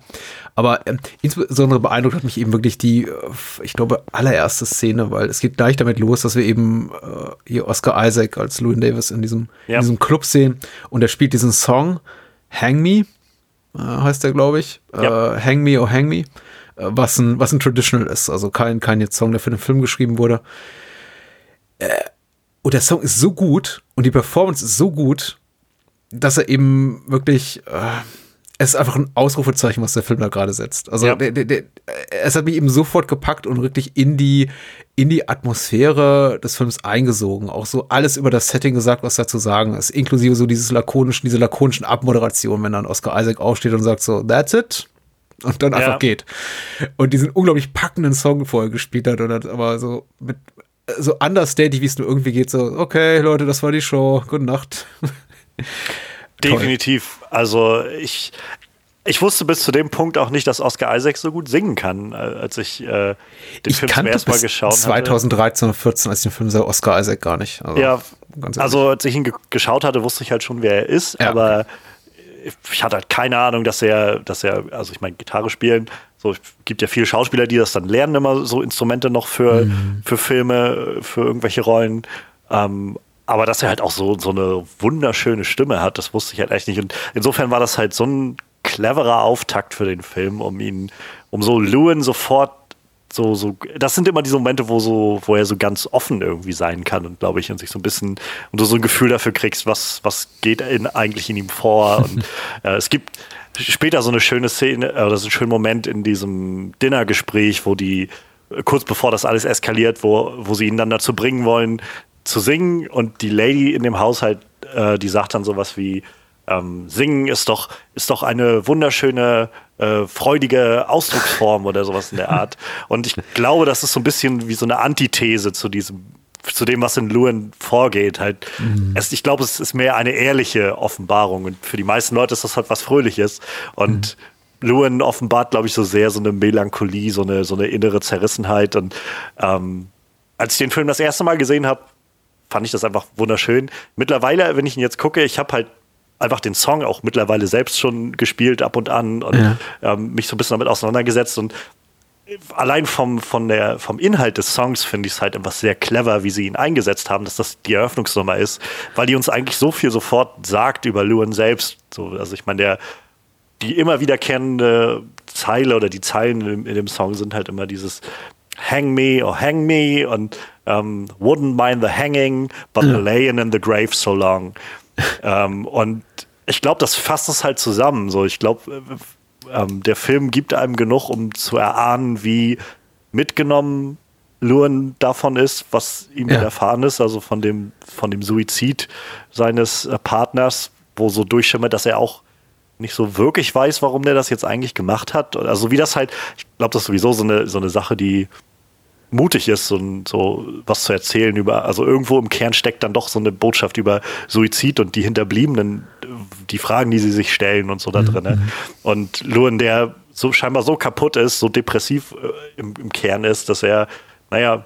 Aber äh, insbesondere beeindruckt hat mich eben wirklich die, äh, ich glaube, allererste Szene, weil es geht gleich damit los, dass wir eben äh, hier Oscar Isaac als Louis Davis in diesem, ja. in diesem Club sehen und er spielt diesen Song Hang Me äh, heißt der, glaube ich. Ja. Äh, Hang Me, oh Hang Me. Äh, was, ein, was ein Traditional ist. Also kein, kein jetzt Song, der für den Film geschrieben wurde. Äh, und der Song ist so gut und die Performance ist so gut, dass er eben wirklich äh, es ist einfach ein Ausrufezeichen, was der Film da gerade setzt. Also ja. der, der, der, es hat mich eben sofort gepackt und wirklich in die, in die Atmosphäre des Films eingesogen. Auch so alles über das Setting gesagt, was da zu sagen ist. Inklusive so dieses lakonischen, diese lakonischen Abmoderation, wenn dann Oscar Isaac aufsteht und sagt so, that's it. Und dann einfach ja. geht. Und diesen unglaublich packenden Song vorher gespielt hat und hat aber so mit so understated, wie es nur irgendwie geht, so, okay, Leute, das war die Show, gute Nacht. [LAUGHS] Definitiv. Also ich, ich wusste bis zu dem Punkt auch nicht, dass Oscar Isaac so gut singen kann, äh, als ich äh, den ich Film zum ersten Mal geschaut habe. 2013 oder 14, als ich den Film sah, Oscar Isaac gar nicht. Also, ja, also als ich ihn ge geschaut hatte, wusste ich halt schon, wer er ist, ja, aber ich hatte halt keine Ahnung, dass er, dass er, also ich meine, Gitarre spielen, so, es gibt ja viele Schauspieler, die das dann lernen, immer so Instrumente noch für, mhm. für Filme, für irgendwelche Rollen. Ähm, aber dass er halt auch so, so eine wunderschöne Stimme hat, das wusste ich halt echt nicht. Und insofern war das halt so ein cleverer Auftakt für den Film, um ihn, um so Lewin sofort so, so, das sind immer diese Momente, wo so, wo er so ganz offen irgendwie sein kann und glaube ich, und sich so ein bisschen, und du so ein Gefühl dafür kriegst, was, was geht in, eigentlich in ihm vor. und [LAUGHS] äh, es gibt später so eine schöne Szene, äh, oder so einen schönen Moment in diesem Dinnergespräch, wo die, kurz bevor das alles eskaliert, wo, wo sie ihn dann dazu bringen wollen, zu singen und die Lady in dem Haushalt, äh, die sagt dann sowas wie, ähm, Singen ist doch, ist doch eine wunderschöne, äh, freudige Ausdrucksform oder sowas in der Art. [LAUGHS] Und ich glaube, das ist so ein bisschen wie so eine Antithese zu diesem, zu dem, was in Lewin vorgeht. Halt, mhm. es, ich glaube, es ist mehr eine ehrliche Offenbarung. Und für die meisten Leute ist das halt was Fröhliches. Und mhm. Lewin offenbart, glaube ich, so sehr so eine Melancholie, so eine, so eine innere Zerrissenheit. Und ähm, als ich den Film das erste Mal gesehen habe, fand ich das einfach wunderschön. Mittlerweile, wenn ich ihn jetzt gucke, ich habe halt einfach den Song auch mittlerweile selbst schon gespielt ab und an und ja. ähm, mich so ein bisschen damit auseinandergesetzt und allein vom, von der, vom Inhalt des Songs finde ich es halt einfach sehr clever, wie sie ihn eingesetzt haben, dass das die Eröffnungsnummer ist, weil die uns eigentlich so viel sofort sagt über Lewin selbst. So, also ich meine, der, die immer wiederkehrende Zeile oder die Zeilen in, in, dem Song sind halt immer dieses Hang me or hang me und um, wouldn't mind the hanging, but ja. laying in the grave so long. um, [LAUGHS] ähm, und ich glaube, das fasst es halt zusammen. So, ich glaube, äh, ähm, der Film gibt einem genug, um zu erahnen, wie mitgenommen Luan davon ist, was ihm ja. widerfahren ist, also von dem, von dem Suizid seines äh, Partners, wo so durchschimmert, dass er auch nicht so wirklich weiß, warum der das jetzt eigentlich gemacht hat. Also wie das halt, ich glaube, das ist sowieso so eine, so eine Sache, die mutig ist, so, so was zu erzählen über, also irgendwo im Kern steckt dann doch so eine Botschaft über Suizid und die Hinterbliebenen, die Fragen, die sie sich stellen und so da drin. Mhm. Und Luan, der so scheinbar so kaputt ist, so depressiv äh, im, im, Kern ist, dass er, naja,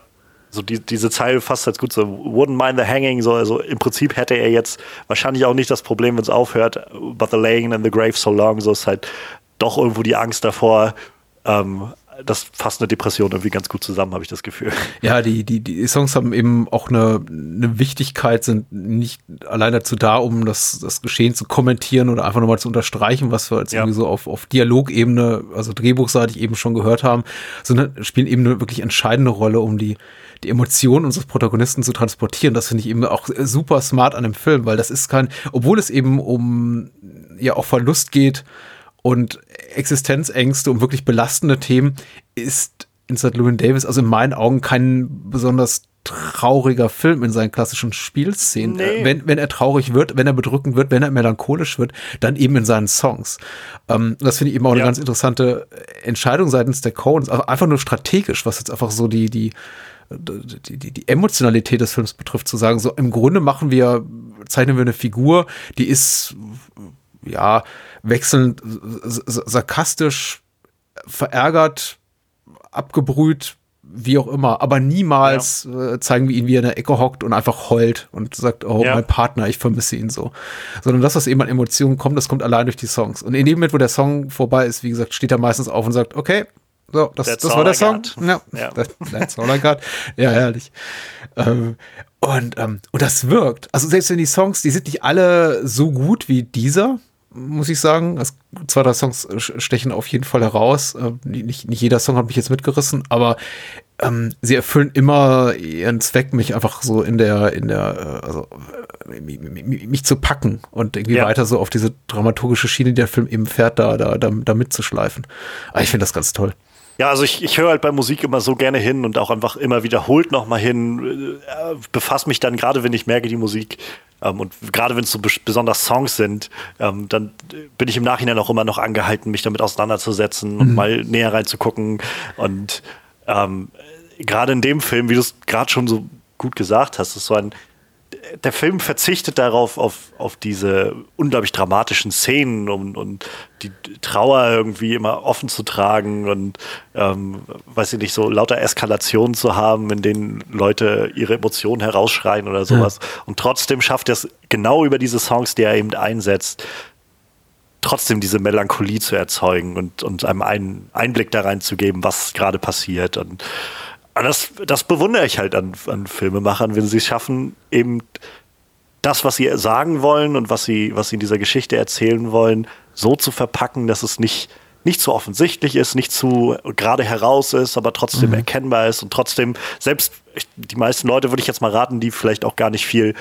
so die, diese Zeile fast als gut so, wouldn't mind the hanging, so, also im Prinzip hätte er jetzt wahrscheinlich auch nicht das Problem, wenn es aufhört, but the laying in the grave so long, so ist halt doch irgendwo die Angst davor, ähm, das fasst eine Depression irgendwie ganz gut zusammen, habe ich das Gefühl. Ja, die, die, die Songs haben eben auch eine, eine Wichtigkeit, sind nicht allein dazu da, um das, das Geschehen zu kommentieren oder einfach nochmal zu unterstreichen, was wir jetzt ja. irgendwie so auf, auf Dialogebene, also drehbuchseitig eben schon gehört haben, sondern spielen eben eine wirklich entscheidende Rolle, um die, die Emotionen unseres Protagonisten zu transportieren. Das finde ich eben auch super smart an dem Film, weil das ist kein, obwohl es eben um ja auch Verlust geht, und Existenzängste und wirklich belastende Themen ist Inside Llewyn Davis, also in meinen Augen kein besonders trauriger Film in seinen klassischen Spielszenen. Nee. Wenn, wenn er traurig wird, wenn er bedrückend wird, wenn er melancholisch wird, dann eben in seinen Songs. Ähm, das finde ich eben auch ja. eine ganz interessante Entscheidung seitens der Coens. Also einfach nur strategisch, was jetzt einfach so die, die, die, die, die Emotionalität des Films betrifft, zu sagen, so im Grunde machen wir, zeichnen wir eine Figur, die ist ja, wechselnd, sarkastisch, verärgert, abgebrüht, wie auch immer, aber niemals ja. äh, zeigen wir ihn, wie er in der Ecke hockt und einfach heult und sagt, oh, ja. mein Partner, ich vermisse ihn so. Sondern das, was eben an Emotionen kommt, das kommt allein durch die Songs. Und in dem Moment, wo der Song vorbei ist, wie gesagt, steht er meistens auf und sagt, okay, so, das, das war der Song. Ja, ja. [LAUGHS] that's all I got. Ja, herrlich. Ähm, und, ähm, und das wirkt. Also selbst wenn die Songs, die sind nicht alle so gut wie dieser, muss ich sagen. Es, zwei, drei Songs stechen auf jeden Fall heraus. Äh, nicht, nicht jeder Song hat mich jetzt mitgerissen, aber ähm, sie erfüllen immer ihren Zweck, mich einfach so in der, in der, äh, also äh, mich, mich, zu packen und irgendwie ja. weiter so auf diese dramaturgische Schiene, die der Film eben fährt, da, da, da, da mitzuschleifen. Aber ich finde das ganz toll. Ja, also ich, ich höre halt bei Musik immer so gerne hin und auch einfach immer wiederholt nochmal hin, äh, befasse mich dann gerade, wenn ich merke, die Musik ähm, und gerade wenn es so besonders Songs sind, ähm, dann bin ich im Nachhinein auch immer noch angehalten, mich damit auseinanderzusetzen mhm. und mal näher reinzugucken und ähm, gerade in dem Film, wie du es gerade schon so gut gesagt hast, ist so ein der Film verzichtet darauf, auf, auf diese unglaublich dramatischen Szenen und, und die Trauer irgendwie immer offen zu tragen und, ähm, weiß ich nicht, so lauter Eskalationen zu haben, in denen Leute ihre Emotionen herausschreien oder sowas. Ja. Und trotzdem schafft er es genau über diese Songs, die er eben einsetzt, trotzdem diese Melancholie zu erzeugen und, und einem einen Einblick da reinzugeben, was gerade passiert. Und das, das bewundere ich halt an, an Filmemachern, wenn sie es schaffen, eben das, was sie sagen wollen und was sie, was sie in dieser Geschichte erzählen wollen, so zu verpacken, dass es nicht, nicht zu offensichtlich ist, nicht zu gerade heraus ist, aber trotzdem mhm. erkennbar ist und trotzdem, selbst die meisten Leute würde ich jetzt mal raten, die vielleicht auch gar nicht viel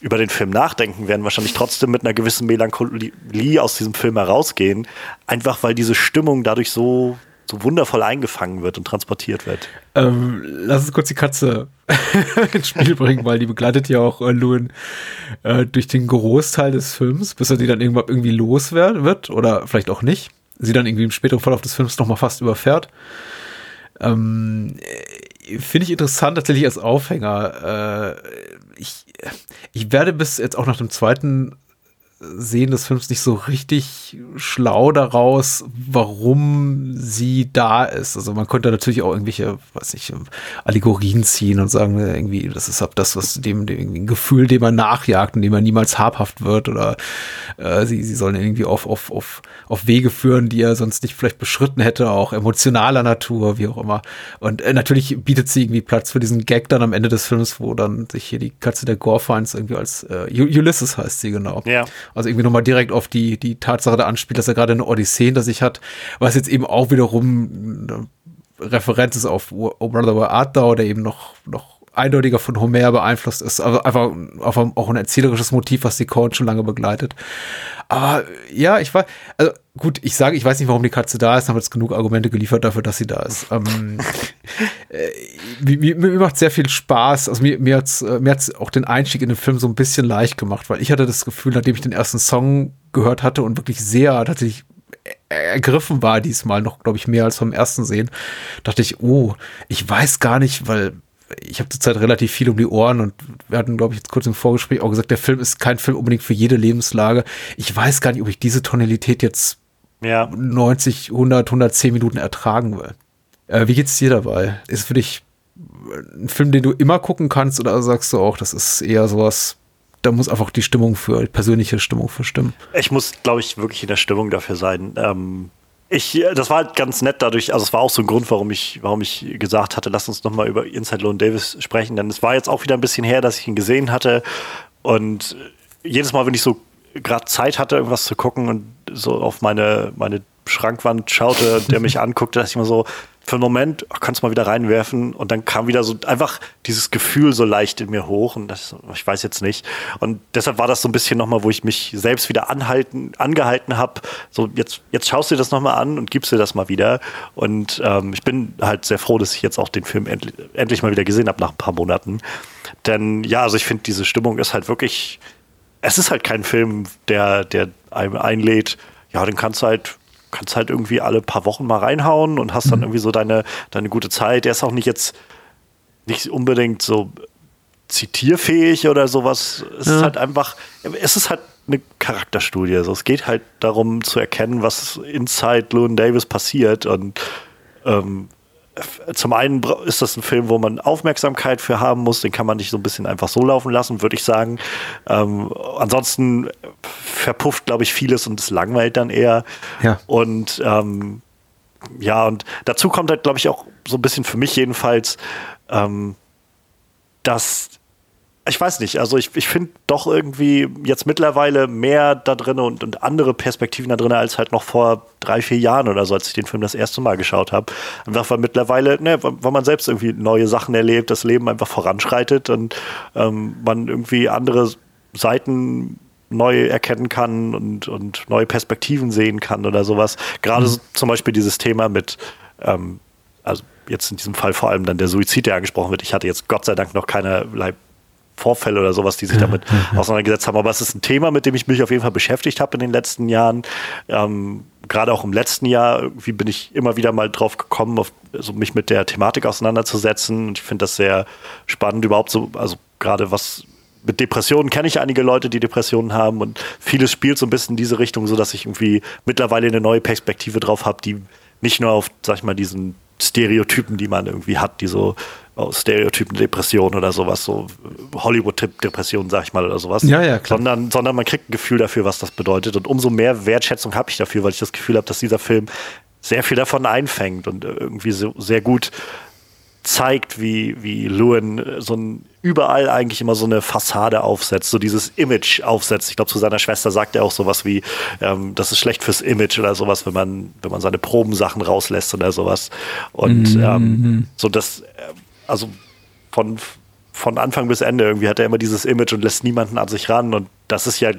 über den Film nachdenken, werden wahrscheinlich trotzdem mit einer gewissen Melancholie aus diesem Film herausgehen, einfach weil diese Stimmung dadurch so so wundervoll eingefangen wird und transportiert wird. Ähm, lass uns kurz die Katze [LAUGHS] ins Spiel bringen, weil die begleitet ja auch äh, Lewin äh, durch den Großteil des Films, bis er die dann irgendwann irgendwie los wird oder vielleicht auch nicht. Sie dann irgendwie im späteren Verlauf des Films nochmal fast überfährt. Ähm, Finde ich interessant tatsächlich als Aufhänger. Äh, ich, ich werde bis jetzt auch nach dem zweiten Sehen des Films nicht so richtig schlau daraus, warum sie da ist. Also man könnte natürlich auch irgendwelche, weiß ich, Allegorien ziehen und sagen, irgendwie, das ist ab das, was dem, dem Gefühl, dem man nachjagt und dem man niemals habhaft wird oder äh, sie, sie sollen irgendwie auf, auf, auf, auf Wege führen, die er sonst nicht vielleicht beschritten hätte, auch emotionaler Natur, wie auch immer. Und äh, natürlich bietet sie irgendwie Platz für diesen Gag dann am Ende des Films, wo dann sich hier die Katze der Gorefines irgendwie als äh, Ulysses heißt sie genau. Ja also irgendwie nochmal direkt auf die, die Tatsache da anspielt, dass er gerade eine Odyssee hinter sich hat, was jetzt eben auch wiederum eine Referenz ist auf O Brother Where Art Thou, der eben noch, noch eindeutiger von Homer beeinflusst ist, aber einfach auch ein erzählerisches Motiv, was die Cohen schon lange begleitet. Aber ja, ich war, also gut, ich sage, ich weiß nicht, warum die Katze da ist, haben jetzt genug Argumente geliefert dafür, dass sie da ist. Ähm, [LAUGHS] äh, mir, mir, macht sehr viel Spaß. Also mir, mir hat's, äh, mir hat's auch den Einstieg in den Film so ein bisschen leicht gemacht, weil ich hatte das Gefühl, nachdem ich den ersten Song gehört hatte und wirklich sehr tatsächlich ergriffen war diesmal noch, glaube ich, mehr als vom ersten Sehen, dachte ich, oh, ich weiß gar nicht, weil ich habe zurzeit relativ viel um die Ohren und wir hatten, glaube ich, jetzt kurz im Vorgespräch auch gesagt, der Film ist kein Film unbedingt für jede Lebenslage. Ich weiß gar nicht, ob ich diese Tonalität jetzt ja. 90, 100, 110 Minuten ertragen will. Äh, wie geht's dir dabei? Ist für dich ein Film, den du immer gucken kannst oder sagst du auch, das ist eher sowas, da muss einfach die Stimmung für, die persönliche Stimmung für stimmen? Ich muss, glaube ich, wirklich in der Stimmung dafür sein. Ähm ich, das war halt ganz nett dadurch, also es war auch so ein Grund, warum ich, warum ich gesagt hatte, lass uns nochmal über Inside Lone Davis sprechen, denn es war jetzt auch wieder ein bisschen her, dass ich ihn gesehen hatte und jedes Mal, wenn ich so gerade Zeit hatte, irgendwas zu gucken und so auf meine, meine Schrankwand schaute, der mich [LAUGHS] anguckte, dass ich immer so, für einen Moment, oh, kannst du mal wieder reinwerfen und dann kam wieder so einfach dieses Gefühl so leicht in mir hoch und das, ich weiß jetzt nicht. Und deshalb war das so ein bisschen nochmal, wo ich mich selbst wieder anhalten, angehalten habe, so jetzt, jetzt schaust du dir das nochmal an und gibst dir das mal wieder. Und ähm, ich bin halt sehr froh, dass ich jetzt auch den Film endlich, endlich mal wieder gesehen habe nach ein paar Monaten. Denn ja, also ich finde, diese Stimmung ist halt wirklich, es ist halt kein Film, der, der einem einlädt, ja, den kannst du halt kannst halt irgendwie alle paar Wochen mal reinhauen und hast dann mhm. irgendwie so deine, deine gute Zeit. Der ist auch nicht jetzt nicht unbedingt so zitierfähig oder sowas. Es ja. ist halt einfach, es ist halt eine Charakterstudie. Also es geht halt darum zu erkennen, was inside Llewyn Davis passiert. Und ähm, zum einen ist das ein Film, wo man Aufmerksamkeit für haben muss. Den kann man nicht so ein bisschen einfach so laufen lassen, würde ich sagen. Ähm, ansonsten verpufft, glaube ich, vieles und es langweilt dann eher. Ja. Und ähm, ja, und dazu kommt halt, glaube ich, auch so ein bisschen für mich jedenfalls, ähm, dass ich weiß nicht, also ich, ich finde doch irgendwie jetzt mittlerweile mehr da drin und, und andere Perspektiven da drin als halt noch vor drei, vier Jahren oder so, als ich den Film das erste Mal geschaut habe. Einfach weil mittlerweile, ne, weil man selbst irgendwie neue Sachen erlebt, das Leben einfach voranschreitet und ähm, man irgendwie andere Seiten neu erkennen kann und, und neue Perspektiven sehen kann oder sowas. Gerade mhm. so, zum Beispiel dieses Thema mit, ähm, also jetzt in diesem Fall vor allem dann der Suizid, der angesprochen wird. Ich hatte jetzt Gott sei Dank noch keinerlei Vorfälle oder sowas, die sich damit auseinandergesetzt haben. Aber es ist ein Thema, mit dem ich mich auf jeden Fall beschäftigt habe in den letzten Jahren. Ähm, Gerade auch im letzten Jahr irgendwie bin ich immer wieder mal drauf gekommen, auf, also mich mit der Thematik auseinanderzusetzen. Und ich finde das sehr spannend, überhaupt so, also gerade was mit Depressionen kenne ich einige Leute, die Depressionen haben und vieles spielt so ein bisschen in diese Richtung, so dass ich irgendwie mittlerweile eine neue Perspektive drauf habe, die nicht nur auf, sag ich mal, diesen Stereotypen, die man irgendwie hat, die so aus Stereotypen Depression oder sowas, so Hollywood-Depression, sag ich mal, oder sowas. Ja, ja, klar. Sondern, sondern man kriegt ein Gefühl dafür, was das bedeutet. Und umso mehr Wertschätzung habe ich dafür, weil ich das Gefühl habe, dass dieser Film sehr viel davon einfängt und irgendwie so sehr gut zeigt, wie, wie Lewin so ein überall eigentlich immer so eine Fassade aufsetzt, so dieses Image aufsetzt. Ich glaube, zu seiner Schwester sagt er auch sowas wie, ähm, das ist schlecht fürs Image oder sowas, wenn man, wenn man seine Probensachen rauslässt oder sowas. Und mhm. ähm, so das, also von, von Anfang bis Ende irgendwie hat er immer dieses Image und lässt niemanden an sich ran. Und das ist ja,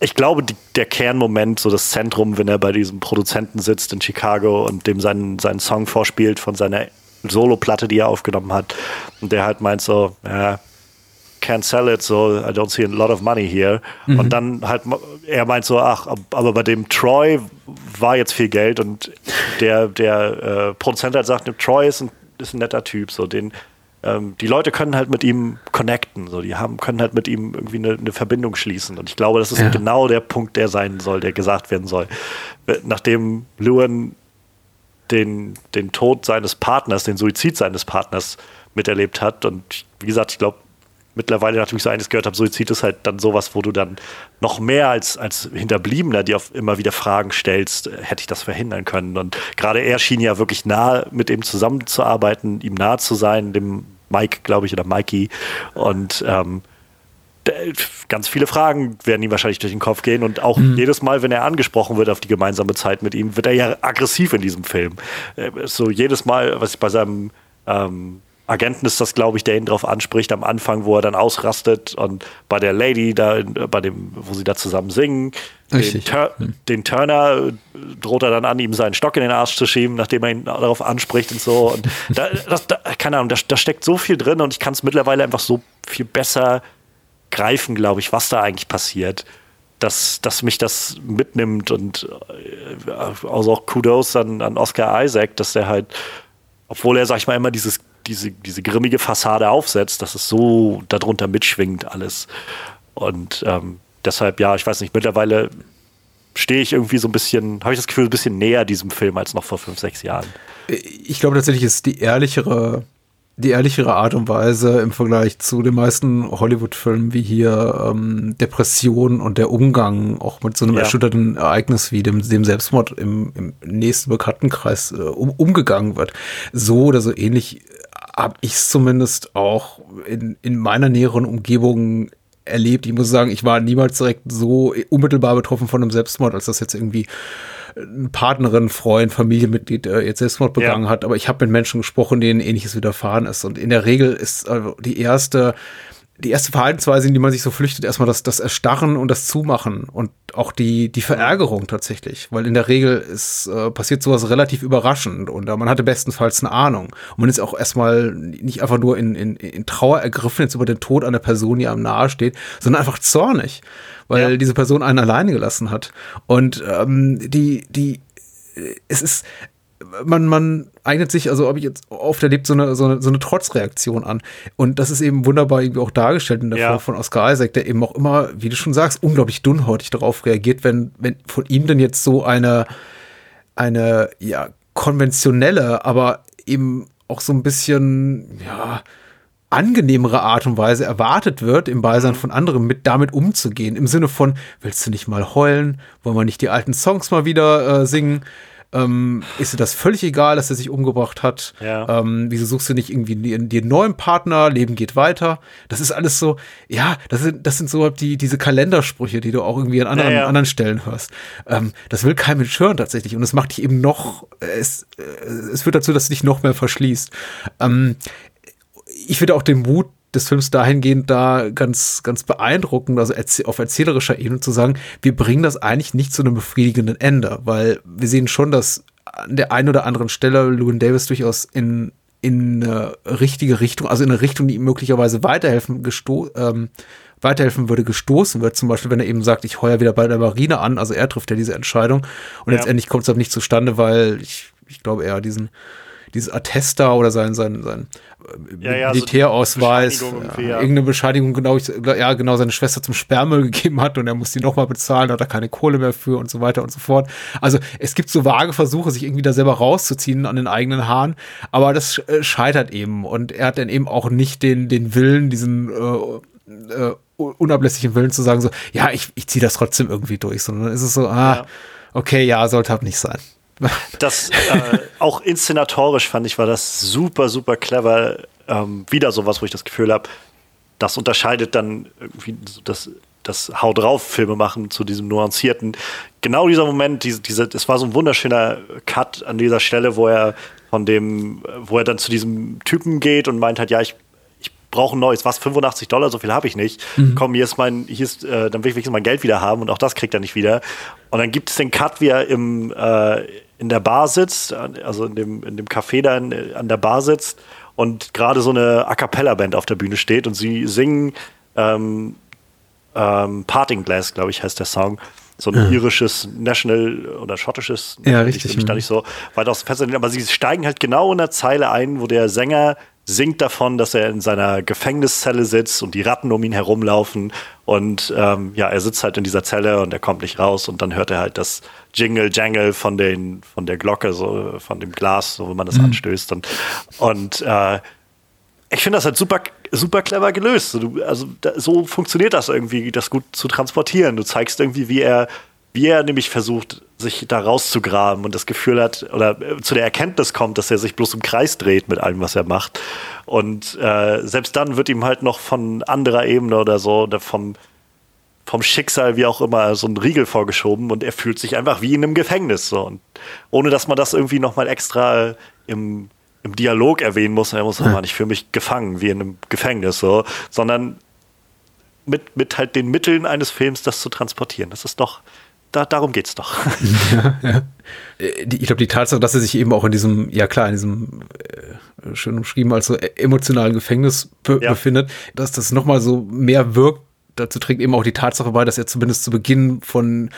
ich glaube, die, der Kernmoment, so das Zentrum, wenn er bei diesem Produzenten sitzt in Chicago und dem seinen, seinen Song vorspielt von seiner Solo-Platte, die er aufgenommen hat. Und der halt meint so, ja, can't sell it, so I don't see a lot of money here. Mhm. Und dann halt, er meint so, ach, aber bei dem Troy war jetzt viel Geld und der, der äh, Produzent halt sagt, Troy ist ein ist ein netter Typ, so den, ähm, die Leute können halt mit ihm connecten, so die haben, können halt mit ihm irgendwie eine, eine Verbindung schließen. Und ich glaube, das ist ja. genau der Punkt, der sein soll, der gesagt werden soll. Nachdem Luan den, den Tod seines Partners, den Suizid seines Partners miterlebt hat. Und wie gesagt, ich glaube, mittlerweile, nachdem ich so eines gehört habe, Suizid ist halt dann sowas, wo du dann noch mehr als, als Hinterbliebener dir immer wieder Fragen stellst, äh, hätte ich das verhindern können. Und gerade er schien ja wirklich nah mit ihm zusammenzuarbeiten, ihm nahe zu sein, dem Mike, glaube ich, oder Mikey. Und ähm, ganz viele Fragen werden ihm wahrscheinlich durch den Kopf gehen und auch mhm. jedes Mal, wenn er angesprochen wird auf die gemeinsame Zeit mit ihm, wird er ja aggressiv in diesem Film. Äh, so jedes Mal, was ich bei seinem ähm, Agenten ist das, glaube ich, der ihn darauf anspricht am Anfang, wo er dann ausrastet und bei der Lady, da, bei dem, wo sie da zusammen singen, den, Tur hm. den, Turner äh, droht er dann an, ihm seinen Stock in den Arsch zu schieben, nachdem er ihn darauf anspricht und so. Und [LAUGHS] da, das, da, keine Ahnung, da, da, steckt so viel drin und ich kann es mittlerweile einfach so viel besser greifen, glaube ich, was da eigentlich passiert. Dass, dass mich das mitnimmt und äh, also auch Kudos an, an Oscar Isaac, dass er halt, obwohl er, sag ich mal, immer dieses diese, diese grimmige Fassade aufsetzt, dass es so darunter mitschwingt alles. Und ähm, deshalb, ja, ich weiß nicht, mittlerweile stehe ich irgendwie so ein bisschen, habe ich das Gefühl, ein bisschen näher diesem Film als noch vor fünf, sechs Jahren. Ich glaube tatsächlich ist die ehrlichere, die ehrlichere Art und Weise im Vergleich zu den meisten Hollywood-Filmen wie hier ähm, Depression und der Umgang auch mit so einem ja. erschütterten Ereignis wie dem, dem Selbstmord im, im nächsten Bekanntenkreis äh, um, umgegangen wird. So oder so ähnlich habe ich es zumindest auch in, in meiner näheren Umgebung erlebt. Ich muss sagen, ich war niemals direkt so unmittelbar betroffen von einem Selbstmord, als das jetzt irgendwie Partnerin, Freund, Familienmitglied äh, jetzt Selbstmord begangen ja. hat. Aber ich habe mit Menschen gesprochen, denen ähnliches widerfahren ist. Und in der Regel ist also die erste die erste Verhaltensweise, in die man sich so flüchtet, erstmal das, das Erstarren und das Zumachen und auch die, die Verärgerung tatsächlich. Weil in der Regel ist, äh, passiert sowas relativ überraschend und äh, man hatte bestenfalls eine Ahnung. Und man ist auch erstmal nicht einfach nur in, in, in Trauer ergriffen jetzt über den Tod einer Person, die einem nahe steht, sondern einfach zornig, weil ja. diese Person einen alleine gelassen hat. Und ähm, die, die, es ist, man, man eignet sich, also ob ich jetzt oft erlebt, so eine, so eine, so eine Trotzreaktion an. Und das ist eben wunderbar irgendwie auch dargestellt in der Ja. Form von Oscar Isaac, der eben auch immer, wie du schon sagst, unglaublich dünnhäutig darauf reagiert, wenn, wenn von ihm denn jetzt so eine, eine, ja, konventionelle, aber eben auch so ein bisschen, ja, angenehmere Art und Weise erwartet wird, im Beisein von anderen mit damit umzugehen. Im Sinne von, willst du nicht mal heulen? Wollen wir nicht die alten Songs mal wieder äh, singen? Ähm, ist dir das völlig egal, dass er sich umgebracht hat? Ja. Ähm, wieso suchst du nicht irgendwie dir einen neuen Partner? Leben geht weiter. Das ist alles so, ja, das sind, das sind so halt die, diese Kalendersprüche, die du auch irgendwie an anderen, Ja, ja. anderen Stellen hörst. Ähm, das will kein Mensch hören tatsächlich. Und es macht dich eben noch, äh, es, äh, es führt dazu, dass du dich noch mehr verschließt. Ähm, ich finde auch den Mut des Films dahingehend da ganz, ganz beeindruckend, also erzäh- auf erzählerischer Ebene zu sagen, wir bringen das eigentlich nicht zu einem befriedigenden Ende, weil wir sehen schon, dass an der einen oder anderen Stelle Llewyn Davis durchaus in, in eine richtige Richtung, also in eine Richtung, die ihm möglicherweise weiterhelfen, gesto ähm, weiterhelfen würde, gestoßen wird. Zum Beispiel, wenn er eben sagt, ich heuer wieder bei der Marine an, also er trifft ja diese Entscheidung und Ja. letztendlich kommt es aber nicht zustande, weil ich, ich glaube, er diesen dieses Attest da oder sein, sein, sein äh, Ja, ja, so Militärausweis, Bescheinigung ja, irgendeine Bescheinigung, genau, ich, ja, genau, seine Schwester zum Sperrmüll [LAUGHS] gegeben hat und er muss die nochmal bezahlen, hat er keine Kohle mehr für und so weiter und so fort. Also es gibt so vage Versuche, sich irgendwie da selber rauszuziehen an den eigenen Haaren, aber das äh, scheitert eben und er hat dann eben auch nicht den, den Willen, diesen äh, äh, unablässigen Willen zu sagen, so, ja, ich, ich ziehe das trotzdem irgendwie durch, sondern es ist so, ah, Ja. okay, ja, sollte halt nicht sein. Das äh, auch inszenatorisch fand ich, war das super, super clever. Ähm, wieder sowas, wo ich das Gefühl habe, das unterscheidet dann irgendwie das, das Hau drauf Filme machen zu diesem nuancierten. Genau dieser Moment, diese, diese, es war so ein wunderschöner Cut an dieser Stelle, wo er von dem, wo er dann zu diesem Typen geht und meint halt, ja, ich brauche ein neues, was, 85 Dollar, so viel habe ich nicht. Komm, hier ist mein, hier ist, äh, dann will ich wenigstens mein Geld wieder haben und auch das kriegt er nicht wieder. Und dann gibt es den Cut, wie er im, äh, in der Bar sitzt, an- also in dem, in dem Café da in, an der Bar sitzt und gerade so eine A Cappella-Band auf der Bühne steht und sie singen ähm, ähm, Parting Glass, glaube ich, heißt der Song. So ein irisches National oder schottisches. Ja, Ich richtig, will mich da mhm. nicht so weit aus dem Fenster aber sie steigen halt genau in der Zeile ein, wo der Sänger singt davon, dass er in seiner Gefängniszelle sitzt und die Ratten um ihn herumlaufen und ähm, ja, er sitzt halt in dieser Zelle und er kommt nicht raus und dann hört er halt das Jingle Jangle von den von der Glocke so von dem Glas, so wenn man das anstößt und und äh, ich finde das halt super, super clever gelöst. So, du, also da, so funktioniert das irgendwie, das gut zu transportieren. Du zeigst irgendwie, wie er, wie er nämlich versucht, sich da rauszugraben und das Gefühl hat oder äh, zu der Erkenntnis kommt, dass er sich bloß im Kreis dreht mit allem, was er macht. Und äh, selbst dann wird ihm halt noch von anderer Ebene oder so oder vom vom Schicksal, wie auch immer, so ein Riegel vorgeschoben und er fühlt sich einfach wie in einem Gefängnis. So. Und ohne dass man das irgendwie nochmal extra im, im Dialog erwähnen muss, er muss Mann, ich fühle mich gefangen, wie in einem Gefängnis, so, sondern mit, mit halt den Mitteln eines Films das zu transportieren. Das ist doch, da, darum geht's doch. [LAUGHS] Äh, die- ich glaube, die Tatsache, dass er sich eben auch in diesem, ja klar, in diesem äh, schön umschrieben als so emotionalen Gefängnis be Ja. befindet, dass das nochmal so mehr wirkt. Dazu trägt eben auch die Tatsache bei, dass er zumindest zu Beginn von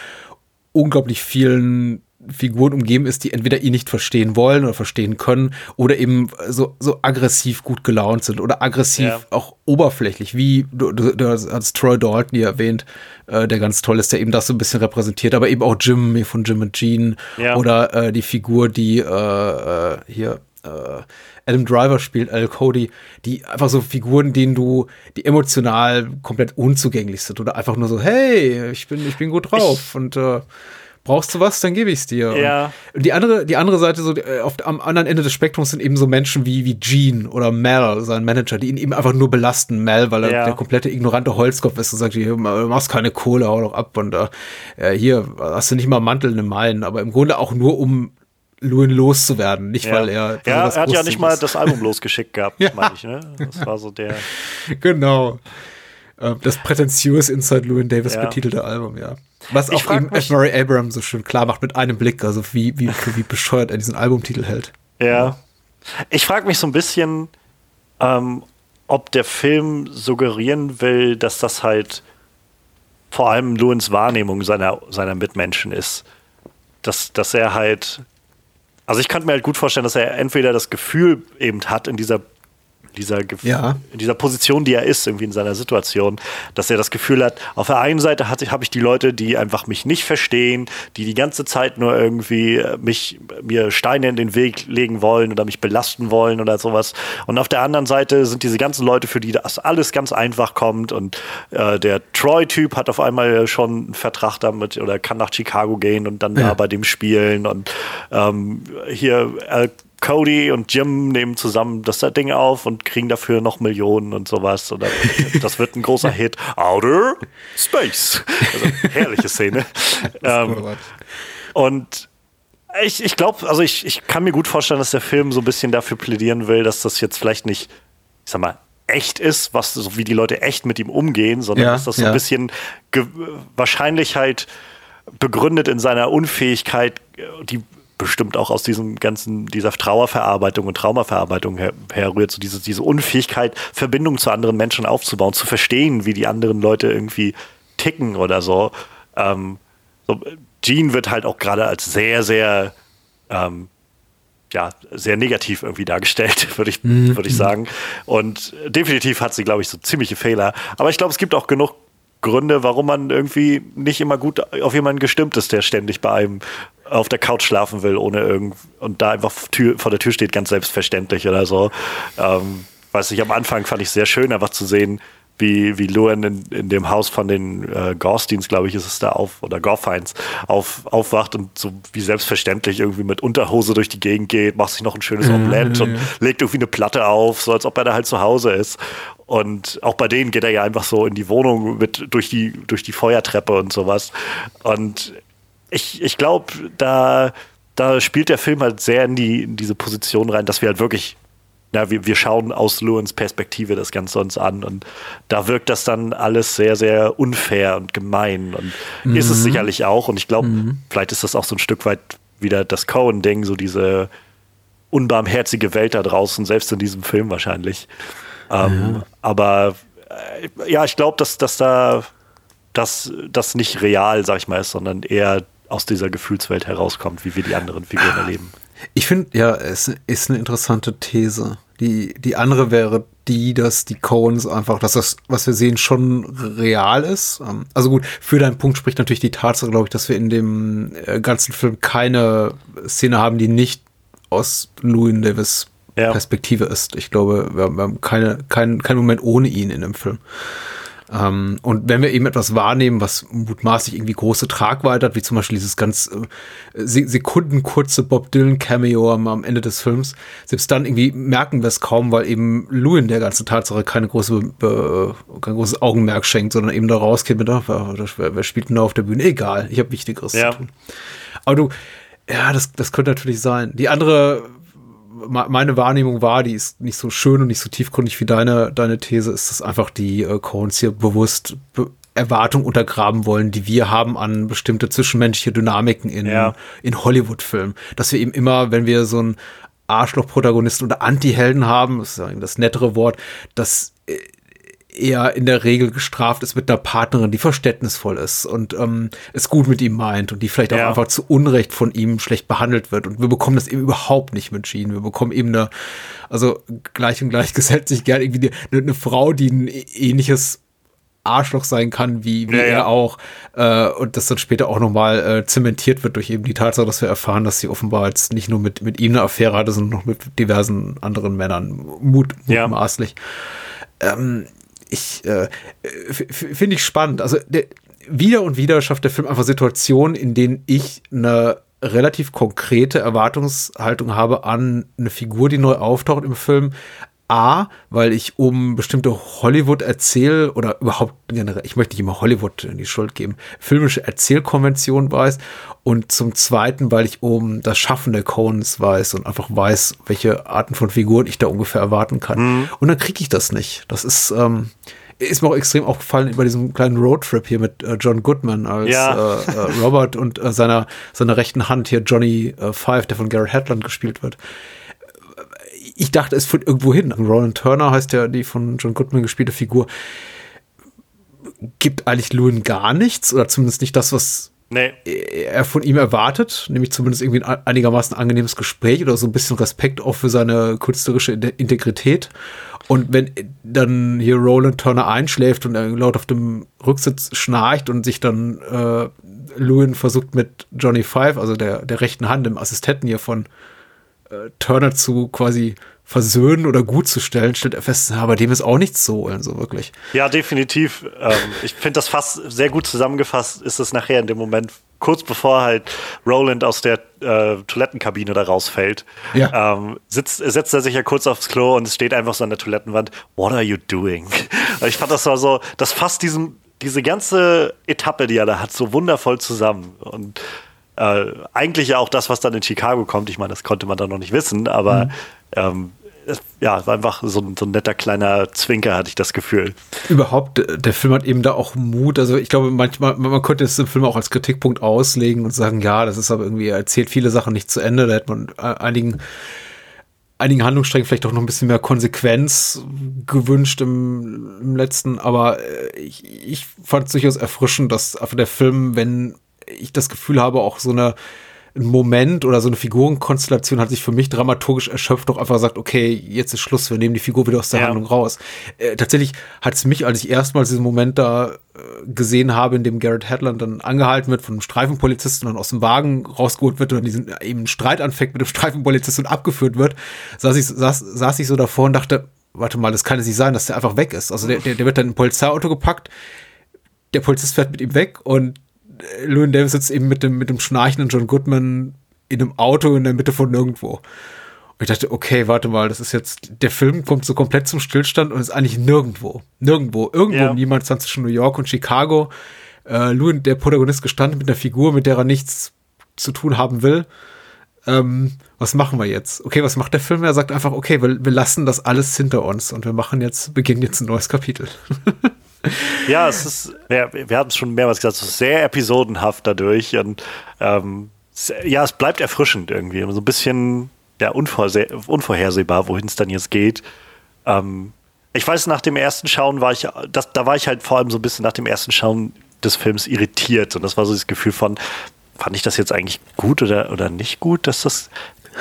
unglaublich vielen Figuren umgeben ist, die entweder ihn nicht verstehen wollen oder verstehen können oder eben so, so aggressiv gut gelaunt sind oder aggressiv Ja. auch oberflächlich, wie du, du, du hast Troy Dalton hier erwähnt, äh, der ganz toll ist, der eben das so ein bisschen repräsentiert, aber eben auch Jim von Jim und Gene Ja. oder äh, die Figur, die äh, äh, hier äh, Adam Driver spielt, Al Cody, die einfach so Figuren, denen du, die emotional komplett unzugänglich sind oder einfach nur so, hey, ich bin, ich bin gut drauf und äh, brauchst du was, dann gebe ich's dir. Ja. Und die andere, die andere Seite, so äh, auf, am anderen Ende des Spektrums sind eben so Menschen wie, wie Gene oder Mel, sein Manager, die ihn eben einfach nur belasten. Mel, weil er Ja. der komplette ignorante Holzkopf ist und sagt, hier, du machst keine Kohle, hau doch ab und äh, hier hast du nicht mal Mantel in den Meinen, aber im Grunde auch nur um Lewin loszuwerden, nicht weil er. ja, er hat ja nicht mal das Album losgeschickt gehabt, [LAUGHS] Ja. meine ich, ne? Das war so der. Genau. Ähm, Das prätentiös Inside Llewyn Davis Ja. betitelte Album, ja. Was Ich auch eben F. Murray Abraham so schön klar macht mit einem Blick, also wie, wie, wie bescheuert er diesen Albumtitel hält. Ja. Ich frage mich so ein bisschen, ähm, ob der Film suggerieren will, dass das halt vor allem Lewins Wahrnehmung seiner, seiner Mitmenschen ist. Dass, dass er halt Also ich könnte mir halt gut vorstellen, dass er entweder das Gefühl eben hat in dieser dieser, ja. in dieser Position, die er ist, irgendwie in seiner Situation, dass er das Gefühl hat, auf der einen Seite habe ich die Leute, die einfach mich nicht verstehen, die die ganze Zeit nur irgendwie äh, mich, mir Steine in den Weg legen wollen oder mich belasten wollen oder sowas. Und auf der anderen Seite sind diese ganzen Leute, für die das alles ganz einfach kommt und äh, der Troy-Typ hat auf einmal schon einen Vertrag damit oder kann nach Chicago gehen und dann ja. da bei dem spielen und ähm, hier äh, Cody und Jim nehmen zusammen das Ding auf und kriegen dafür noch Millionen und sowas. Oder [LAUGHS] das wird ein großer Hit. Outer Space. Also herrliche Szene. [LAUGHS] ähm, und ich, ich glaube, also ich, ich kann mir gut vorstellen, dass der Film so ein bisschen dafür plädieren will, dass das jetzt vielleicht nicht, ich sag mal, echt ist, was so wie die Leute echt mit ihm umgehen, sondern ja, dass das so ja. ein bisschen wahrscheinlich halt begründet in seiner Unfähigkeit, die bestimmt auch aus diesem ganzen, dieser Trauerverarbeitung und Traumaverarbeitung her, herrührt, so diese, diese Unfähigkeit, Verbindung zu anderen Menschen aufzubauen, zu verstehen, wie die anderen Leute irgendwie ticken oder so. Ähm, so Gene wird halt auch gerade als sehr, sehr, ähm, ja, sehr negativ irgendwie dargestellt, [LAUGHS] würde ich, mhm. würde ich sagen. Und definitiv hat sie, glaube ich, so ziemliche Fehler. Aber ich glaube, es gibt auch genug Gründe, warum man irgendwie nicht immer gut auf jemanden gestimmt ist, der ständig bei einem auf der Couch schlafen will, ohne irgend und da einfach Tür, vor der Tür steht, ganz selbstverständlich oder so. Ähm, weiß ich, am Anfang fand ich sehr schön, einfach zu sehen, wie, wie Luan in, in dem Haus von den äh, Gorsteins, glaube ich, ist es da auf, oder Gorfeins, auf, aufwacht und so wie selbstverständlich irgendwie mit Unterhose durch die Gegend geht, macht sich noch ein schönes Omelette ja, ja, ja. und legt irgendwie eine Platte auf, so als ob er da halt zu Hause ist. Und auch bei denen geht er ja einfach so in die Wohnung mit durch die, durch die Feuertreppe und sowas. Und ich, ich glaube, da, da spielt der Film halt sehr in, die, in diese Position rein, dass wir halt wirklich ja, wir, wir schauen aus Lewins Perspektive das Ganze uns an und da wirkt das dann alles sehr, sehr unfair und gemein und mhm. ist es sicherlich auch und ich glaube, mhm. vielleicht ist das auch so ein Stück weit wieder das Cohen-Ding, so diese unbarmherzige Welt da draußen, selbst in diesem Film wahrscheinlich. Ähm, ja. Aber äh, ja, ich glaube, dass, dass da das, das nicht real, sag ich mal, ist, sondern eher aus dieser Gefühlswelt herauskommt, wie wir die anderen Figuren erleben. Ich finde, ja, es ist eine interessante These. Die, die andere wäre die, dass die Coens einfach, dass das, was wir sehen, schon real ist. Ähm, also gut, für deinen Punkt spricht natürlich die Tatsache, glaube ich, dass wir in dem äh, ganzen Film keine Szene haben, die nicht aus Louis Davis ja. Perspektive ist. Ich glaube, wir haben keine, keinen kein Moment ohne ihn in dem Film. Ähm, und wenn wir eben etwas wahrnehmen, was mutmaßlich irgendwie große Tragweite hat, wie zum Beispiel dieses ganz äh, sekundenkurze Bob Dylan Cameo am, am, Ende des Films, selbst dann irgendwie merken wir es kaum, weil eben Lewin der ganzen Tatsache keine große, äh, kein großes Augenmerk schenkt, sondern eben da rausgeht mit, ach, wer, wer spielt denn da auf der Bühne? Egal, ich habe Wichtigeres ja. zu tun. Aber du, ja, das, das könnte natürlich sein. Die andere meine Wahrnehmung war, die ist nicht so schön und nicht so tiefgründig wie deine, deine These, ist, dass einfach die äh, Coens hier bewusst be Erwartungen untergraben wollen, die wir haben an bestimmte zwischenmenschliche Dynamiken in, ja. in Hollywood-Filmen. Dass wir eben immer, wenn wir so einen Arschloch-Protagonisten oder Anti-Helden haben, das ist ja das nettere Wort, dass äh, er in der Regel gestraft ist mit einer Partnerin, die verständnisvoll ist und ähm, es gut mit ihm meint und die vielleicht auch ja. einfach zu Unrecht von ihm schlecht behandelt wird. Und wir bekommen das eben überhaupt nicht mit Gene. Wir bekommen eben eine, also gleich und gleich [LAUGHS] gesellt sich gern irgendwie eine, eine Frau, die ein ähnliches Arschloch sein kann, wie, wie ja, er ja. auch. Äh, und das dann später auch nochmal äh, zementiert wird durch eben die Tatsache, dass wir erfahren, dass sie offenbar jetzt nicht nur mit, mit ihm eine Affäre hatte, sondern noch mit diversen anderen Männern mut, mutmaßlich. Ja. Ähm, ich äh, finde ich spannend. Also der, wieder und wieder schafft der Film einfach Situationen, in denen ich eine relativ konkrete Erwartungshaltung habe an eine Figur, die neu auftaucht im Film, A, weil ich um bestimmte Hollywood-Erzähl- oder überhaupt generell, ich möchte nicht immer Hollywood in die Schuld geben, filmische Erzählkonvention weiß und zum Zweiten, weil ich um das Schaffen der Coens weiß und einfach weiß, welche Arten von Figuren ich da ungefähr erwarten kann. Mhm. Und dann kriege ich das nicht. Das ist, ähm, ist mir auch extrem aufgefallen über diesem kleinen Roadtrip hier mit äh, John Goodman als ja. äh, äh, Robert und äh, seiner, seiner rechten Hand hier Johnny äh, Five, der von Garrett Hedlund gespielt wird ich dachte, es führt irgendwo hin. Roland Turner heißt ja die von John Goodman gespielte Figur. Gibt eigentlich Lewin gar nichts oder zumindest nicht das, was nee. er von ihm erwartet, nämlich zumindest irgendwie ein einigermaßen angenehmes Gespräch oder so ein bisschen Respekt auch für seine künstlerische Integrität. Und wenn dann hier Roland Turner einschläft und er laut auf dem Rücksitz schnarcht und sich dann äh, Lewin versucht mit Johnny Five, also der, der rechten Hand, dem Assistenten hier von äh, Turner zu quasi versöhnen oder gut zu stellen, stellt er fest, ja, bei dem ist auch nichts zu holen, so wirklich. Ja, definitiv. Ähm, ich finde das fast sehr gut zusammengefasst, ist es nachher in dem Moment, kurz bevor halt Roland aus der äh, Toilettenkabine da rausfällt, ja. ähm, sitzt, setzt er sich ja kurz aufs Klo und es steht einfach so an der Toilettenwand, what are you doing? [LAUGHS] ich fand das war so, das fasst diesen, diese ganze Etappe, die er da hat, so wundervoll zusammen. Und äh, eigentlich ja auch das, was dann in Chicago kommt. Ich meine, das konnte man da noch nicht wissen, aber mhm. ähm, ja, war einfach so ein, so ein netter kleiner Zwinker, hatte ich das Gefühl. Überhaupt, der Film hat eben da auch Mut. Also ich glaube, manchmal, man könnte es im Film auch als Kritikpunkt auslegen und sagen, ja, das ist aber irgendwie, er erzählt viele Sachen nicht zu Ende. Da hätte man äh, einigen einigen Handlungssträngen vielleicht auch noch ein bisschen mehr Konsequenz gewünscht im, im letzten, aber äh, ich, ich fand es durchaus erfrischend, dass der Film, wenn ich das Gefühl habe, auch so eine ein Moment oder so eine Figurenkonstellation hat sich für mich dramaturgisch erschöpft, doch einfach sagt, okay, jetzt ist Schluss, wir nehmen die Figur wieder aus der ja. Handlung raus. Äh, tatsächlich hat es mich, als ich erstmals diesen Moment da äh, gesehen habe, in dem Garrett Hedlund dann angehalten wird von einem Streifenpolizisten und dann aus dem Wagen rausgeholt wird und diesen eben Streit anfängt mit dem Streifenpolizisten und abgeführt wird, saß ich, saß, saß ich so davor und dachte, warte mal, das kann es nicht sein, dass der einfach weg ist. Also der, der, der wird dann in ein Polizeiauto gepackt, der Polizist fährt mit ihm weg und Llewyn Davis sitzt eben mit dem, mit dem schnarchenden John Goodman in einem Auto in der Mitte von nirgendwo. Und ich dachte, okay, warte mal, das ist jetzt, der Film kommt so komplett zum Stillstand und ist eigentlich nirgendwo. Nirgendwo. Irgendwo ja. niemand stand zwischen New York und Chicago. Äh, Llewyn, der Protagonist, gestanden mit einer Figur, mit der er nichts zu tun haben will. Ähm, was machen wir jetzt? Okay, was macht der Film? Er sagt einfach, okay, wir, wir lassen das alles hinter uns und wir machen jetzt, beginnen jetzt ein neues Kapitel. [LAUGHS] ja, es ist, wir, wir haben es schon mehrmals gesagt, es ist sehr episodenhaft dadurch und ähm, ja, es bleibt erfrischend irgendwie. So ein bisschen ja, unvorhersehbar, wohin es dann jetzt geht. Ähm, ich weiß, nach dem ersten Schauen war ich, das, da war ich halt vor allem so ein bisschen nach dem ersten Schauen des Films irritiert. Und das war so das Gefühl von, fand ich das jetzt eigentlich gut oder, oder nicht gut, dass das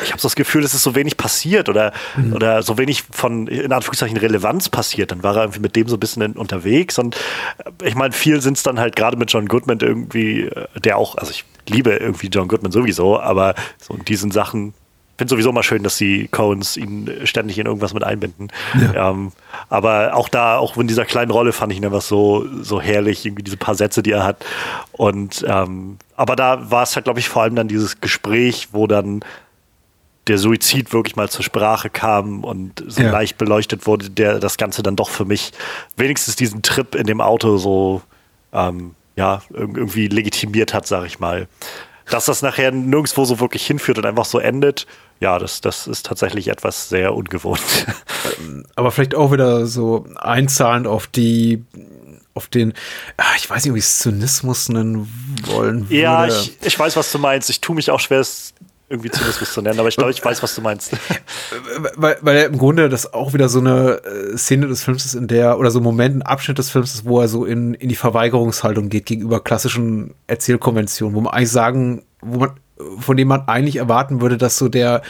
ich habe so das Gefühl, es ist so wenig passiert oder, mhm. oder so wenig von, in Anführungszeichen, Relevanz passiert. Dann war er irgendwie mit dem so ein bisschen unterwegs. Und äh, ich meine, viel sind es dann halt gerade mit John Goodman irgendwie, äh, der auch, also ich liebe irgendwie John Goodman sowieso, aber so in diesen Sachen finde sowieso mal schön, dass die Coens ihn ständig in irgendwas mit einbinden. Ja. Ähm, aber auch da, auch in dieser kleinen Rolle fand ich ihn einfach so, so herrlich, irgendwie diese paar Sätze, die er hat. Und ähm, aber da war es halt, glaube ich, vor allem dann dieses Gespräch, wo dann der Suizid wirklich mal zur Sprache kam und so ja. leicht beleuchtet wurde, der das Ganze dann doch für mich wenigstens diesen Trip in dem Auto so ähm, ja irgendwie legitimiert hat, sag ich mal. Dass das nachher nirgendwo so wirklich hinführt und einfach so endet, ja, das, das ist tatsächlich etwas sehr ungewohnt. Aber vielleicht auch wieder so einzahlend auf die auf den, ach, ich weiß nicht, ob ich es Zynismus nennen wollen würde. Ja, ich, ich weiß, was du meinst. Ich tue mich auch schwer, es irgendwie Zynismus zu nennen, aber ich glaube, ich weiß, was du meinst. [LAUGHS] weil, weil im Grunde das auch wieder so eine äh, Szene des Films ist, in der, oder so ein Moment, ein Abschnitt des Films ist, wo er so in, in die Verweigerungshaltung geht gegenüber klassischen Erzählkonventionen, wo man eigentlich sagen, wo man, von dem man eigentlich erwarten würde, dass so der,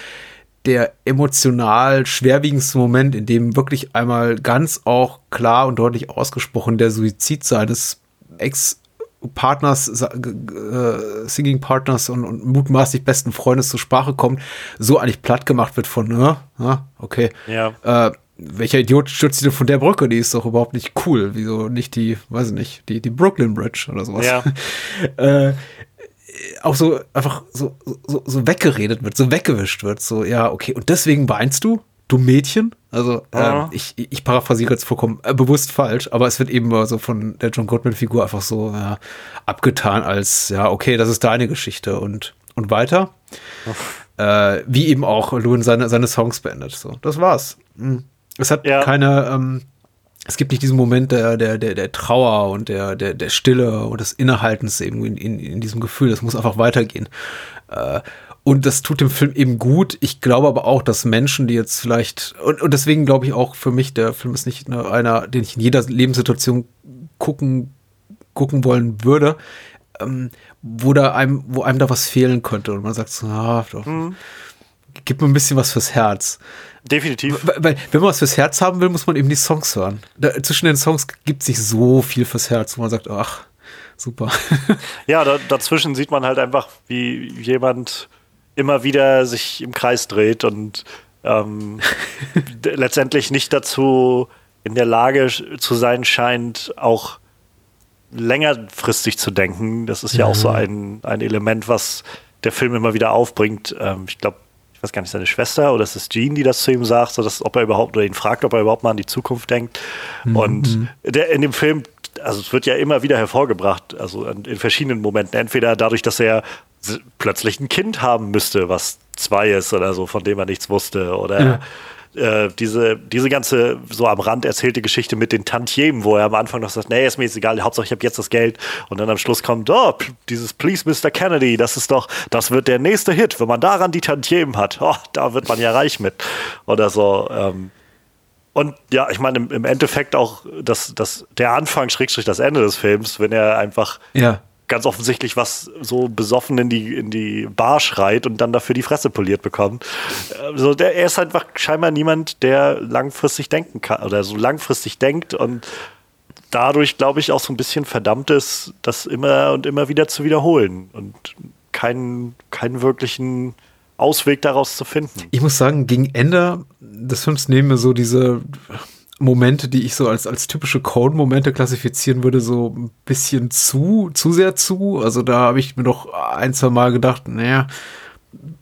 der emotional schwerwiegendste Moment, in dem wirklich einmal ganz auch klar und deutlich ausgesprochen der Suizid seines Ex Partners, äh, Singing Partners und, und mutmaßlich besten Freundes zur Sprache kommt, so eigentlich platt gemacht wird von, ja, okay. Ja. Äh, welcher Idiot stürzt sich denn von der Brücke? Die ist doch überhaupt nicht cool. Wieso nicht die, weiß ich nicht, die, die Brooklyn Bridge oder sowas. Ja. [LAUGHS] äh, auch so einfach so, so, so weggeredet wird, so weggewischt wird. So, ja, okay. Und deswegen weinst du? Du Mädchen. Also ja. äh, ich, ich paraphrasiere jetzt vollkommen äh, bewusst falsch, aber es wird eben so von der John Goodman-Figur einfach so ja, abgetan als, ja, okay, das ist deine Geschichte und, und weiter. Äh, wie eben auch Lewin seine, seine Songs beendet. So, das war's. Mhm. Es hat ja. keine, ähm, es gibt nicht diesen Moment der, der, der, der Trauer und der, der, der Stille und des Innehaltens eben in, in, in diesem Gefühl. Das muss einfach weitergehen. Und das tut dem Film eben gut. Ich glaube aber auch, dass Menschen, die jetzt vielleicht, und, und deswegen glaube ich auch für mich, der Film ist nicht einer, den ich in jeder Lebenssituation gucken, gucken wollen würde. ähm, wo da einem, wo einem da was fehlen könnte und man sagt so, ah, doch, mhm. gib mir ein bisschen was fürs Herz. Definitiv. Weil, wenn man was fürs Herz haben will, muss man eben die Songs hören. Da, zwischen den Songs gibt sich so viel fürs Herz, wo man sagt, ach, super. [LAUGHS] Ja, da, dazwischen sieht man halt einfach, wie jemand immer wieder sich im Kreis dreht und ähm, [LAUGHS] letztendlich nicht dazu in der Lage zu sein scheint, auch längerfristig zu denken. Das ist ja mhm. auch so mhm. ein, ein Element, was der Film immer wieder aufbringt. Ähm, ich glaube, ich weiß gar nicht, seine Schwester oder es ist Jean, die das zu ihm sagt, so dass, ob er überhaupt oder ihn fragt, ob er überhaupt mal an die Zukunft denkt. Mhm. Und der, in dem Film, also es wird ja immer wieder hervorgebracht, also in verschiedenen Momenten, entweder dadurch, dass er plötzlich ein Kind haben müsste, was zwei ist oder so, von dem er nichts wusste, oder ja äh, diese, diese ganze so am Rand erzählte Geschichte mit den Tantiemen, wo er am Anfang noch sagt, nee, ist mir jetzt egal, Hauptsache ich habe jetzt das Geld und dann am Schluss kommt, oh, dieses Please Mr. Kennedy, das ist doch, das wird der nächste Hit, wenn man daran die Tantiemen hat, oh, da wird man ja reich mit oder so. Ähm, und ja, ich meine, im, im Endeffekt auch das, das, der Anfang, Schrägstrich das Ende des Films, wenn er einfach ja ganz offensichtlich was so besoffen in die, in die Bar schreit und dann dafür die Fresse poliert bekommt. Also der, er ist einfach scheinbar niemand, der langfristig denken kann oder so langfristig denkt und dadurch, glaube ich, auch so ein bisschen verdammt ist, das immer und immer wieder zu wiederholen und keinen, keinen wirklichen Ausweg daraus zu finden. Ich muss sagen, gegen Ende des Films nehmen wir so diese Momente, die ich so als, als typische Cone-Momente klassifizieren würde, so ein bisschen zu, zu sehr zu. Also da habe ich mir doch ein, zwei Mal gedacht, naja,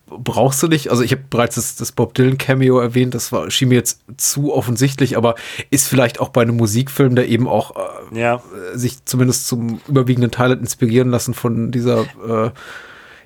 brauchst du nicht. Also ich habe bereits das, das Bob Dylan Cameo erwähnt, das war, schien mir jetzt zu offensichtlich, aber ist vielleicht auch bei einem Musikfilm, der eben auch äh, ja. sich zumindest zum überwiegenden Teil inspirieren lassen von dieser äh,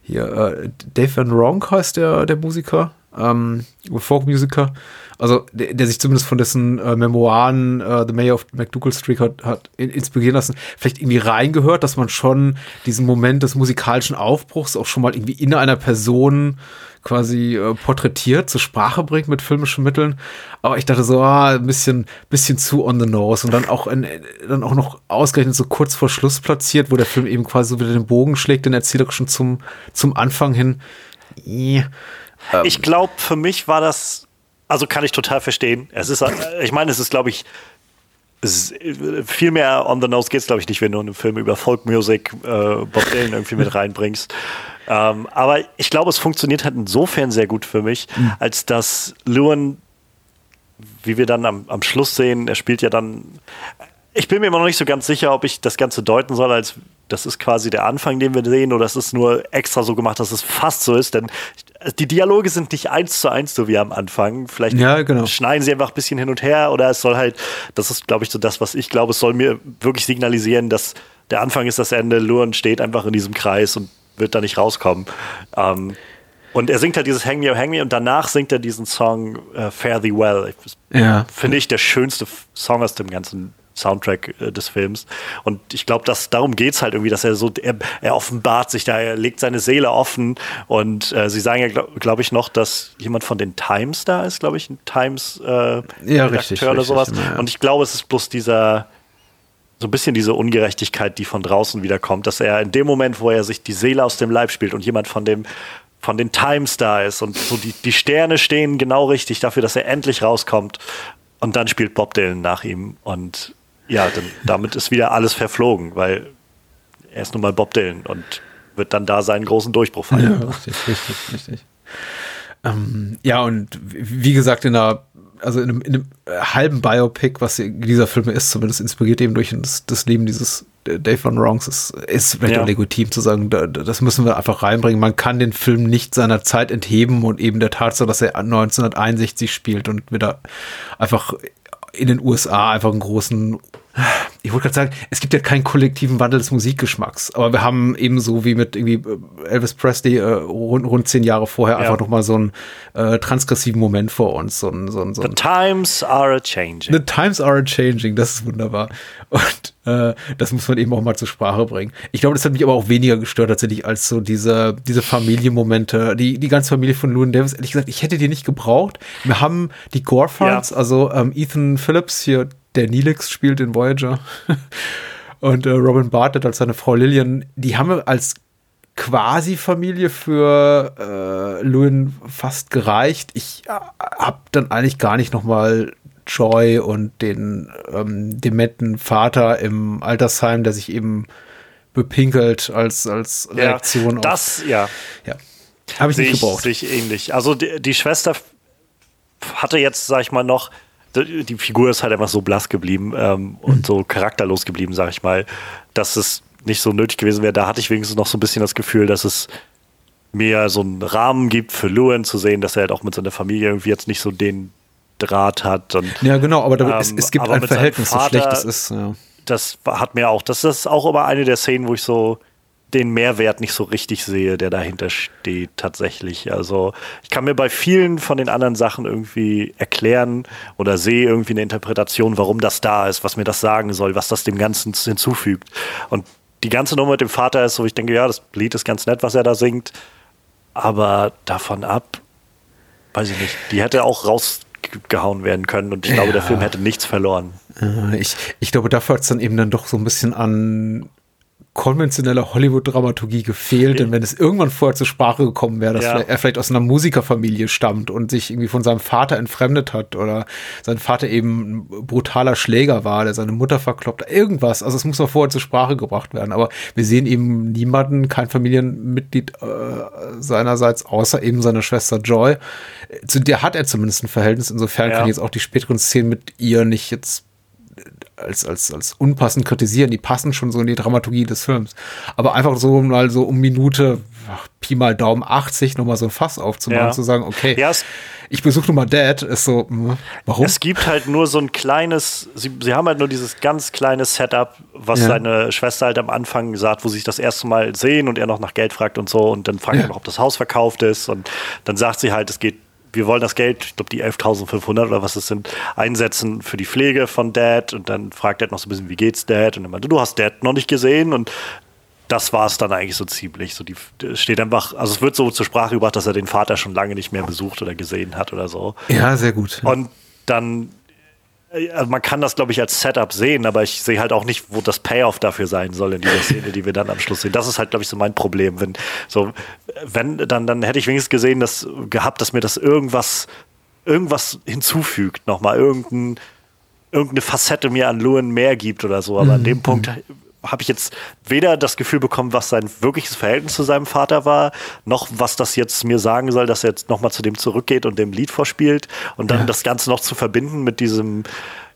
hier, äh, Dave Van Ronk heißt der, der Musiker, ähm, Folkmusiker. Also der, der, sich zumindest von dessen äh, Memoiren äh, The Mayor of McDougal Street hat, hat inspirieren lassen, vielleicht irgendwie reingehört, dass man schon diesen Moment des musikalischen Aufbruchs auch schon mal irgendwie in einer Person quasi äh, porträtiert, zur Sprache bringt mit filmischen Mitteln. Aber ich dachte so, ah, ein bisschen, bisschen zu on the nose und dann auch, in, dann auch noch ausgerechnet so kurz vor Schluss platziert, wo der Film eben quasi so wieder den Bogen schlägt, den erzählerischen zum, zum Anfang hin. Yeah. Ich glaube, für mich war das also kann ich total verstehen. Es ist, ich meine, es ist, glaube ich, ist, viel mehr on the nose geht es, glaube ich, nicht, wenn du einen Film über Folkmusik äh, Bob Dylan irgendwie mit [LAUGHS] reinbringst. Ähm, aber ich glaube, es funktioniert halt insofern sehr gut für mich, mhm. als dass Lewin, wie wir dann am, am Schluss sehen, er spielt ja dann. Ich bin mir immer noch nicht so ganz sicher, ob ich das Ganze deuten soll, als das ist quasi der Anfang, den wir sehen, oder es ist nur extra so gemacht, dass es fast so ist, denn die Dialoge sind nicht eins zu eins so wie am Anfang. Vielleicht ja, genau. schneiden sie einfach ein bisschen hin und her oder es soll halt, das ist, glaube ich, so das, was ich glaube, es soll mir wirklich signalisieren, dass der Anfang ist das Ende, Luren steht einfach in diesem Kreis und wird da nicht rauskommen. Ähm, und er singt halt dieses Hang Me, oh, Hang Me und danach singt er diesen Song uh, Fare Thee Well. Ja. Finde ich der schönste Song aus dem ganzen Soundtrack äh, des Films. Und ich glaube, dass darum geht es halt irgendwie, dass er so, er, er, offenbart sich da, er legt seine Seele offen. Und äh, sie sagen ja, glaube glaub ich, noch, dass jemand von den Times da ist, glaube ich, ein Times äh, ja, richtig, oder sowas. Immer, ja. Und ich glaube, es ist bloß dieser so ein bisschen diese Ungerechtigkeit, die von draußen wiederkommt, dass er in dem Moment, wo er sich die Seele aus dem Leib spielt und jemand von dem von den Times da ist und so die, die Sterne stehen genau richtig dafür, dass er endlich rauskommt und dann spielt Bob Dylan nach ihm und ja, dann, damit ist wieder alles verflogen, weil er ist nun mal Bob Dylan und wird dann da seinen großen Durchbruch feiern. Ja, richtig, richtig, richtig. Ähm, ja, und wie gesagt, in einer, also in einem, in einem, halben Biopic, was dieser Film ist, zumindest inspiriert eben durch das, das Leben dieses Dave Van Ronks, ist, ist vielleicht ja. auch legitim zu sagen, da, das müssen wir einfach reinbringen. Man kann den Film nicht seiner Zeit entheben und eben der Tatsache, dass er 1961 spielt und wieder einfach in den USA einfach einen großen ich wollte gerade sagen, es gibt ja keinen kollektiven Wandel des Musikgeschmacks, aber wir haben ebenso wie mit irgendwie äh, Elvis Presley äh, rund, rund zehn Jahre vorher ja. einfach noch mal so einen äh, transgressiven Moment vor uns. So ein, so ein, so ein, The times are a changing. The times are a changing, das ist wunderbar. Und äh, das muss man eben auch mal zur Sprache bringen. Ich glaube, das hat mich aber auch weniger gestört tatsächlich als so diese, diese Familienmomente. Die, die ganze Familie von Loon Davis, ehrlich gesagt, ich hätte die nicht gebraucht. Wir haben die Gore-Fans, ja. also ähm, Ethan Phillips hier, der Nilix spielt in Voyager. [LAUGHS] Und äh, Robin Bartlett als seine Frau Lillian, die haben als quasi Familie für äh, Lewin fast gereicht. Ich äh, habe dann eigentlich gar nicht noch mal Joy und den ähm, dementen Vater im Altersheim, der sich eben bepinkelt als, als Reaktion ja, das, auf. ja. Ja. Habe ich nicht ich, gebraucht. sehe ich ähnlich. Also die, die Schwester hatte jetzt, sag ich mal, noch, die Figur ist halt einfach so blass geblieben ähm, und so charakterlos geblieben, sag ich mal, dass es nicht so nötig gewesen wäre. Da hatte ich wenigstens noch so ein bisschen das Gefühl, dass es mehr so einen Rahmen gibt für Lewin zu sehen, dass er halt auch mit seiner Familie irgendwie jetzt nicht so den Draht hat. Und, Ja, genau, aber Ähm, es, es gibt aber ein Verhältnis, so Vater- schlecht es ist. Ja. das hat mir auch, das ist auch immer eine der Szenen, wo ich so den Mehrwert nicht so richtig sehe, der dahinter steht tatsächlich. Also ich kann mir bei vielen von den anderen Sachen irgendwie erklären oder sehe irgendwie eine Interpretation, warum das da ist, was mir das sagen soll, was das dem Ganzen hinzufügt. Und die ganze Nummer mit dem Vater ist so, ich denke, ja, das Lied ist ganz nett, was er da singt, aber davon ab, weiß ich nicht, die hätte auch rausgehauen werden können und ich glaube, der Ja. Film hätte nichts verloren. Äh, Ich, ich glaube, dafür hat es dann eben dann doch so ein bisschen an konventioneller Hollywood-Dramaturgie gefehlt, denn wenn es irgendwann vorher zur Sprache gekommen wäre, dass Ja. er vielleicht aus einer Musikerfamilie stammt und sich irgendwie von seinem Vater entfremdet hat oder sein Vater eben ein brutaler Schläger war, der seine Mutter verkloppt, irgendwas. Also es muss noch vorher zur Sprache gebracht werden. Aber wir sehen eben niemanden, kein Familienmitglied äh, seinerseits, außer eben seiner Schwester Joy. Äh, Zu der hat er zumindest ein Verhältnis. Insofern Ja. kann ich jetzt auch die späteren Szenen mit ihr nicht jetzt als, als, als unpassend kritisieren. Die passen schon so in die Dramaturgie des Films. Aber einfach so mal so um Minute, ach, Pi mal Daumen 80 nochmal so ein Fass aufzumachen, Ja. zu sagen, okay, Ja, ich besuche nochmal Dad, ist so, mh, warum? Es gibt halt nur so ein kleines, sie, sie haben halt nur dieses ganz kleine Setup, was Ja. seine Schwester halt am Anfang sagt, wo sie sich das erste Mal sehen und er noch nach Geld fragt und so und dann fragt er noch, ob das Haus verkauft ist und dann sagt sie halt, es geht, wir wollen das Geld, ich glaube die 11.500 oder was es sind, einsetzen für die Pflege von Dad und dann fragt er noch so ein bisschen, wie geht's Dad und dann meinte, du hast Dad noch nicht gesehen und das war es dann eigentlich so ziemlich. So die es steht einfach, also es wird so zur Sprache gebracht, dass er den Vater schon lange nicht mehr besucht oder gesehen hat oder so. ja, sehr gut. Und dann, also man kann das, glaube ich, als Setup sehen, aber ich sehe halt auch nicht, wo das Payoff dafür sein soll in dieser Szene, die wir dann am Schluss sehen. Das ist halt, glaube ich, so mein Problem. Wenn, so, wenn, dann, dann hätte ich wenigstens gesehen, dass, gehabt, dass mir das irgendwas, irgendwas hinzufügt, nochmal irgendein, irgendeine Facette mir an Lewin mehr gibt oder so. Aber an dem Punkt habe ich jetzt weder das Gefühl bekommen, was sein wirkliches Verhältnis zu seinem Vater war, noch was das jetzt mir sagen soll, dass er jetzt nochmal zu dem zurückgeht und dem Lied vorspielt. Und dann das Ganze noch zu verbinden mit diesem,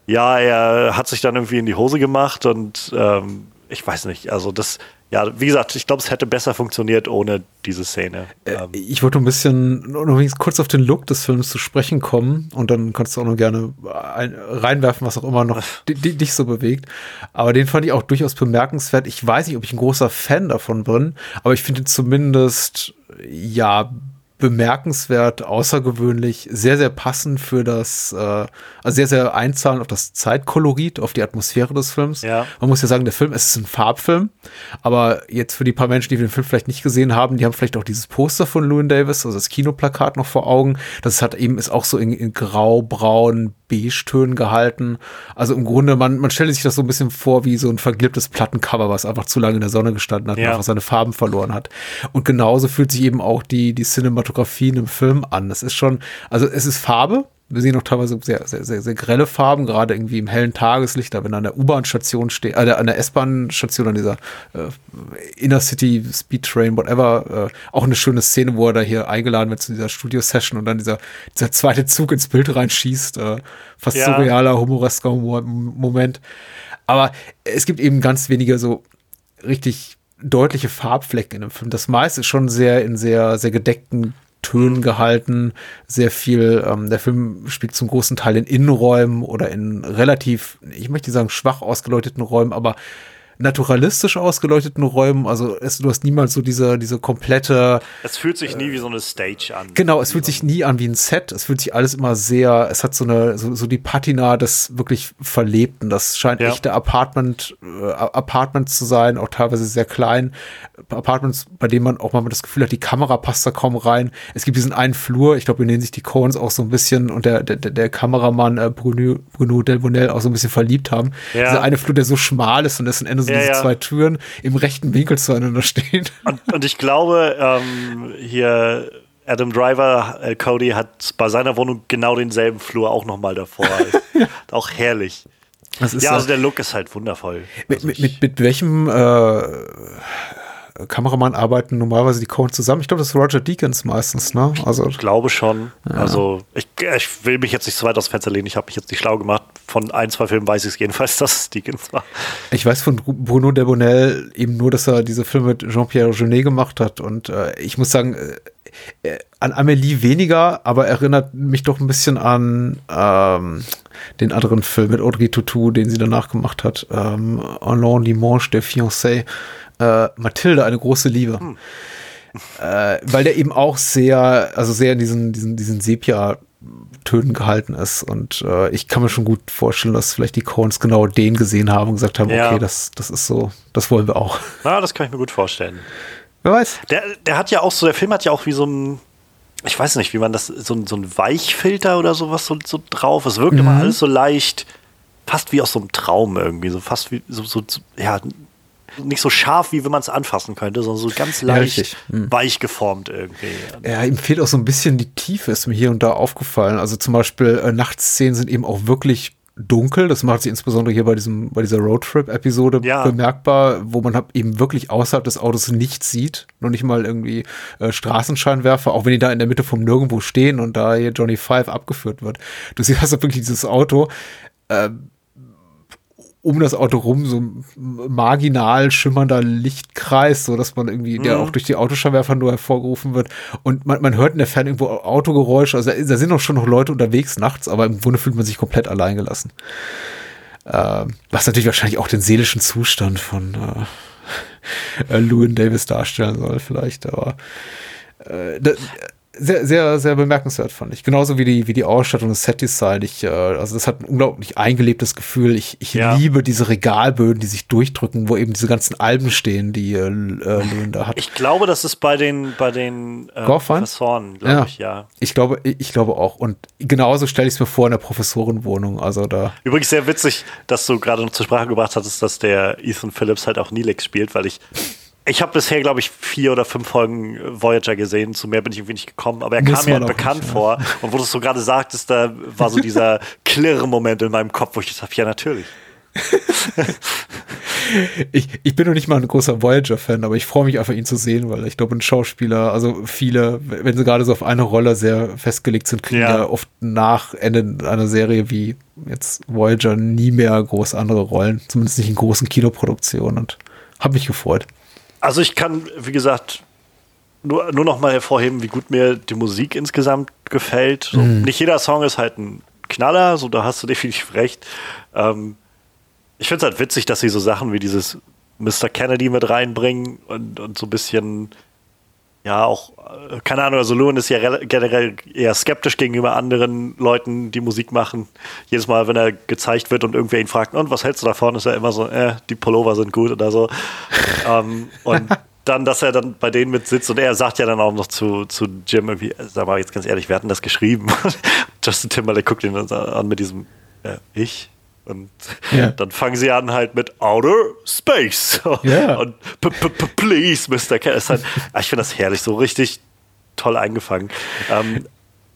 ja, er hat sich dann irgendwie in die Hose gemacht und ähm, ich weiß nicht, also das, ja, wie gesagt, ich glaube, es hätte besser funktioniert ohne diese Szene. Ähm, Ich wollte ein bisschen wenigstens kurz auf den Look des Films zu sprechen kommen und dann kannst du auch noch gerne ein, reinwerfen, was auch immer noch [LAUGHS] di- di- dich so bewegt. Aber den fand ich auch durchaus bemerkenswert. Ich weiß nicht, ob ich ein großer Fan davon bin, aber ich finde zumindest ja bemerkenswert, außergewöhnlich, sehr, sehr passend für das, äh, also sehr, sehr einzahlen auf das Zeitkolorit, auf die Atmosphäre des Films. Ja. Man muss ja sagen, der Film, es ist ein Farbfilm, aber jetzt für die paar Menschen, die den Film vielleicht nicht gesehen haben, die haben vielleicht auch dieses Poster von Llewyn Davis, also das Kinoplakat noch vor Augen. Das hat eben, ist auch so in, in grau, braun, beige-Tönen gehalten. Also im Grunde, man, man stellt sich das so ein bisschen vor wie so ein vergilbtes Plattencover, was einfach zu lange in der Sonne gestanden hat und Ja. einfach seine Farben verloren hat. Und genauso fühlt sich eben auch die, die Cinematografie in einem Film an. Das ist schon, also es ist Farbe, wir sehen auch teilweise sehr, sehr, sehr, sehr grelle Farben, gerade irgendwie im hellen Tageslicht, da wenn er an der U-Bahn-Station steht, äh, an der S-Bahn-Station, an dieser äh, Inner City Speed Train, whatever, äh, auch eine schöne Szene, wo er da hier eingeladen wird zu dieser Studio-Session und dann dieser, dieser zweite Zug ins Bild reinschießt, äh, fast Ja. surrealer, humoresker Humor Moment. Aber es gibt eben ganz wenige so richtig deutliche Farbflecken in dem Film. Das meiste ist schon sehr in sehr, sehr gedeckten Tönen gehalten, sehr viel, ähm, der Film spielt zum großen Teil in Innenräumen oder in relativ, ich möchte sagen schwach ausgeleuchteten Räumen, aber naturalistisch ausgeleuchteten Räumen. Also es, du hast niemals so diese, diese komplette, es fühlt sich nie wie so eine Stage an. Genau, es fühlt sich nie an wie ein Set. Es fühlt sich alles immer sehr, es hat so eine, so, so die Patina des wirklich Verlebten. Das scheint Ja. echte Apartment, äh, Apartments zu sein, auch teilweise sehr klein. Apartments, bei denen man auch mal das Gefühl hat, die Kamera passt da kaum rein. Es gibt diesen einen Flur, ich glaube, wir nennen sich die Coens auch so ein bisschen und der, der, der Kameramann äh, Bruno, Bruno Delbonnel auch so ein bisschen verliebt haben. Ja. Dieser eine Flur, der so schmal ist und dessen Ende so Also Ja, diese ja. zwei Türen im rechten Winkel zueinander stehen. [LAUGHS] Und, und ich glaube, ähm, hier Adam Driver, äh, Cody, hat bei seiner Wohnung genau denselben Flur auch nochmal davor. [LAUGHS] Auch herrlich. Ja, ja, also der Look ist halt wundervoll. mit, Also mit, mit, mit welchem äh, Kameramann arbeiten normalerweise die Coens zusammen? Ich glaube, das ist Roger Deakins meistens, ne? Also Ich glaube schon. Also ich, ich will mich jetzt nicht so weit aus dem Fenster lehnen. Ich habe mich jetzt nicht schlau gemacht. Von ein, zwei Filmen weiß ich es jedenfalls, [LAUGHS] dass es Deakins war. Ich weiß von Bruno Debonel eben nur, dass er diese Filme mit Jean-Pierre Jeunet gemacht hat. Und äh, ich muss sagen, äh, äh, an Amélie weniger, aber erinnert mich doch ein bisschen an ähm, den anderen Film mit Audrey Tautou, den sie danach gemacht hat. Ähm, Alain Dimanche, der Fiancé. Äh, Mathilde, eine große Liebe. Äh, weil der eben auch sehr, also sehr in diesen, diesen, diesen Sepia-Tönen gehalten ist. Und äh, ich kann mir schon gut vorstellen, dass vielleicht die Coens genau den gesehen haben und gesagt haben, Ja. okay, das, das ist so, das wollen wir auch. Na, das kann ich mir gut vorstellen. Wer weiß. Der, der hat ja auch so, der Film hat ja auch wie so ein, ich weiß nicht, wie man das, so ein, so ein Weichfilter oder sowas so, so drauf. Es wirkt immer alles so leicht, fast wie aus so einem Traum irgendwie, so fast wie, so, so so- ja, nicht so scharf, wie wenn man es anfassen könnte, sondern so ganz Ja, leicht richtig. Hm. weich geformt irgendwie. Ja, ihm fehlt auch so ein bisschen die Tiefe, ist mir hier und da aufgefallen. Also zum Beispiel äh, Nachtszenen sind eben auch wirklich dunkel. Das macht sich insbesondere hier bei diesem, bei dieser Roadtrip-Episode Ja. bemerkbar, wo man eben wirklich außerhalb des Autos nichts sieht. Noch nicht mal irgendwie äh, Straßenscheinwerfer, auch wenn die da in der Mitte vom Nirgendwo stehen und da hier Johnny Five abgeführt wird. Du siehst also wirklich dieses Auto, äh, um das Auto rum so ein marginal schimmernder Lichtkreis, so dass man irgendwie, der auch durch die Autoscheinwerfer nur hervorgerufen wird. Und man, man hört in der Ferne irgendwo Autogeräusche. Also da, da sind auch schon noch Leute unterwegs nachts, aber im Grunde fühlt man sich komplett allein gelassen. Ähm, was natürlich wahrscheinlich auch den seelischen Zustand von äh, [LAUGHS] äh, Llewyn Davis darstellen soll, vielleicht, aber äh, da, sehr, sehr, sehr bemerkenswert fand ich. Genauso wie die, wie die Ausstattung des Set-Design. Ich, äh, also das hat ein unglaublich eingelebtes Gefühl. Ich, ich Ja. liebe diese Regalböden, die sich durchdrücken, wo eben diese ganzen Alben stehen, die äh, äh, Llewyn da hat. Ich glaube, das ist bei den, bei den äh? Professoren, glaube ich, ja. Ich glaube, ich glaube auch. Und genauso stelle ich es mir vor in der Professorenwohnung. Also da. Übrigens sehr witzig, dass du gerade noch zur Sprache gebracht hattest, dass der Ethan Phillips halt auch Neelix spielt, weil ich ich habe bisher, glaube ich, vier oder fünf Folgen Voyager gesehen. Zu mehr bin ich irgendwie nicht gekommen. Aber er Muss kam mir halt bekannt nicht, ja. vor. Und wo du es so gerade sagtest, da war so [LAUGHS] dieser Klirr-Moment in meinem Kopf, wo ich gesagt habe, ja, natürlich. [LAUGHS] Ich, ich bin noch nicht mal ein großer Voyager-Fan, aber ich freue mich einfach, ihn zu sehen, weil ich glaube, ein Schauspieler, also viele, wenn sie gerade so auf eine Rolle sehr festgelegt sind, kriegen Ja. ja, oft nach Ende einer Serie wie jetzt Voyager nie mehr groß andere Rollen, zumindest nicht in großen Kinoproduktionen und habe mich gefreut. Also ich kann, wie gesagt, nur, nur noch mal hervorheben, wie gut mir die Musik insgesamt gefällt. So, Nicht jeder Song ist halt ein Knaller, so da hast du definitiv recht. Ähm, ich finde es halt witzig, dass sie so Sachen wie dieses Mr. Kennedy mit reinbringen und, und so ein bisschen, ja, auch, äh, keine Ahnung, also Lewin ist ja rel- generell eher skeptisch gegenüber anderen Leuten, die Musik machen. Jedes Mal, wenn er gezeigt wird und irgendwer ihn fragt, und was hältst du davon, ist er immer so, äh, die Pullover sind gut oder so. [LAUGHS] ähm, und dann, dass er dann bei denen mit sitzt und er sagt ja dann auch noch zu, zu Jim irgendwie, äh, sag mal jetzt ganz ehrlich, wir hatten das geschrieben. [LAUGHS] Justin Timberlake guckt ihn dann an mit diesem, äh, ich? Und Ja. dann fangen sie an halt mit Outer Space. Ja. Und p -p -p Please, Mr. Cat. Halt, ich finde das herrlich, so richtig toll eingefangen. Ähm,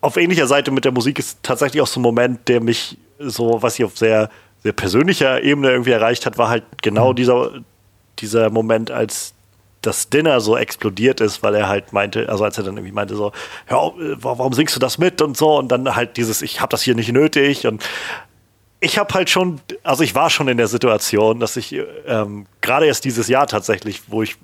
auf ähnlicher Seite mit der Musik ist tatsächlich auch so ein Moment, der mich so, was ich auf sehr, sehr persönlicher Ebene irgendwie erreicht hat, war halt genau dieser, dieser Moment, als das Dinner so explodiert ist, weil er halt meinte, also als er dann irgendwie meinte so, ja, warum singst du das mit und so und dann halt dieses, ich habe das hier nicht nötig und ich habe halt schon, also ich war schon in der Situation, dass ich ähm, gerade erst dieses Jahr tatsächlich, wo ich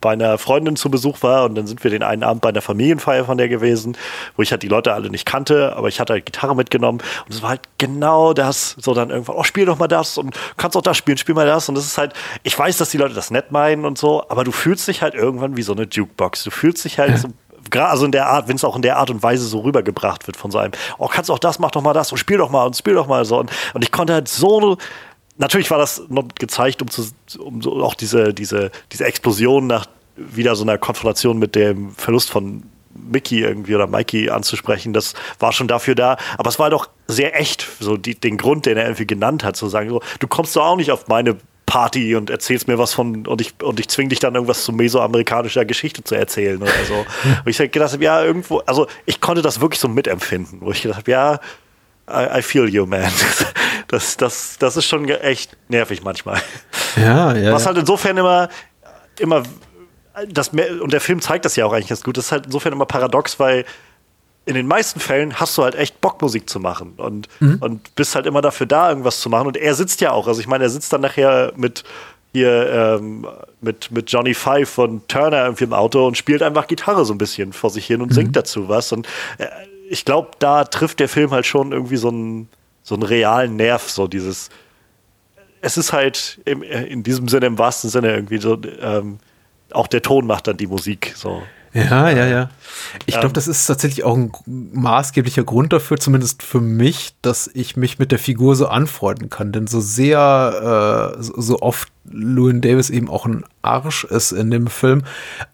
bei einer Freundin zu Besuch war und dann sind wir den einen Abend bei einer Familienfeier von der gewesen, wo ich halt die Leute alle nicht kannte, aber ich hatte halt Gitarre mitgenommen und es war halt genau das, so dann irgendwann, oh, spiel doch mal das und kannst auch das spielen, spiel mal das und das ist halt, ich weiß, dass die Leute das nett meinen und so, aber du fühlst dich halt irgendwann wie so eine Jukebox, du fühlst dich halt so also in der Art, wenn es auch in der Art und Weise so rübergebracht wird von so einem, oh, kannst auch das, mach doch mal das und spiel doch mal und spiel doch mal so. Und, und ich konnte halt so, natürlich war das noch gezeigt, um, zu, um so auch diese, diese, diese Explosion nach wieder so einer Konfrontation mit dem Verlust von Mickey irgendwie oder Mikey anzusprechen, das war schon dafür da. Aber es war doch sehr echt, so die, den Grund, den er irgendwie genannt hat, zu sagen, so, du kommst doch auch nicht auf meine Party und erzählst mir was von und ich und ich zwing dich dann irgendwas zu mesoamerikanischer Geschichte zu erzählen oder so. und ich halt gedacht habe, ja, irgendwo, also ich konnte das wirklich so mitempfinden, wo ich gedacht habe, ja, I, I feel you, man. [LAUGHS] Das, das, das ist schon echt nervig manchmal. Ja, ja. Was halt insofern immer, immer, das, und der Film zeigt das ja auch eigentlich ganz gut, das ist halt insofern immer paradox, weil in den meisten Fällen hast du halt echt Bock, Musik zu machen und, mhm. und bist halt immer dafür da, irgendwas zu machen. Und er sitzt ja auch. Also ich meine, er sitzt dann nachher mit hier ähm, mit, mit Johnny Five von Turner irgendwie im Auto und spielt einfach Gitarre so ein bisschen vor sich hin und mhm. singt dazu was. Und äh, ich glaube, da trifft der Film halt schon irgendwie so einen, so einen realen Nerv, so dieses. Es ist halt im, in diesem Sinne, im wahrsten Sinne irgendwie so, ähm, auch der Ton macht dann die Musik. So. Ja, ja, ja. Ich glaube, ähm, das ist tatsächlich auch ein maßgeblicher Grund dafür, zumindest für mich, dass ich mich mit der Figur so anfreunden kann. Denn so sehr, äh, so oft Llewyn Davis eben auch ein Arsch ist in dem Film,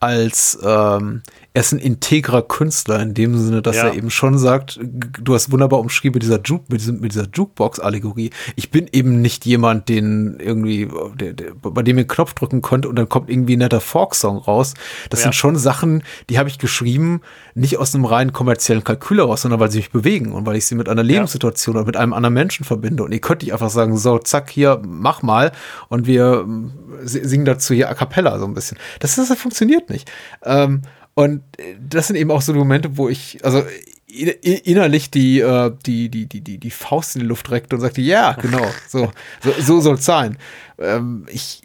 als ähm, er ist ein integrer Künstler in dem Sinne, dass ja. er eben schon sagt, du hast wunderbar umschrieben mit dieser, Juke, mit, diesem, mit dieser Jukebox-Allegorie. Ich bin eben nicht jemand, den irgendwie, der, der, bei dem ihr Knopf drücken könnt und dann kommt irgendwie ein netter Folk-Song raus. Das ja. sind schon Sachen, die habe ich geschrieben, nicht aus einem rein kommerziellen Kalkül heraus, sondern weil sie mich bewegen und weil ich sie mit einer Lebenssituation ja. oder mit einem anderen Menschen verbinde. Und ihr könnt nicht einfach sagen, so, zack, hier, mach mal und wir ähm, singen dazu hier a cappella so ein bisschen. Das, das, funktioniert nicht. Ähm, und äh, das sind eben auch so Momente, wo ich, also innerlich die, äh, die, die, die, die, die Faust in die Luft reckte und sagte, ja, genau, so, so, so soll es sein. Ähm, ich,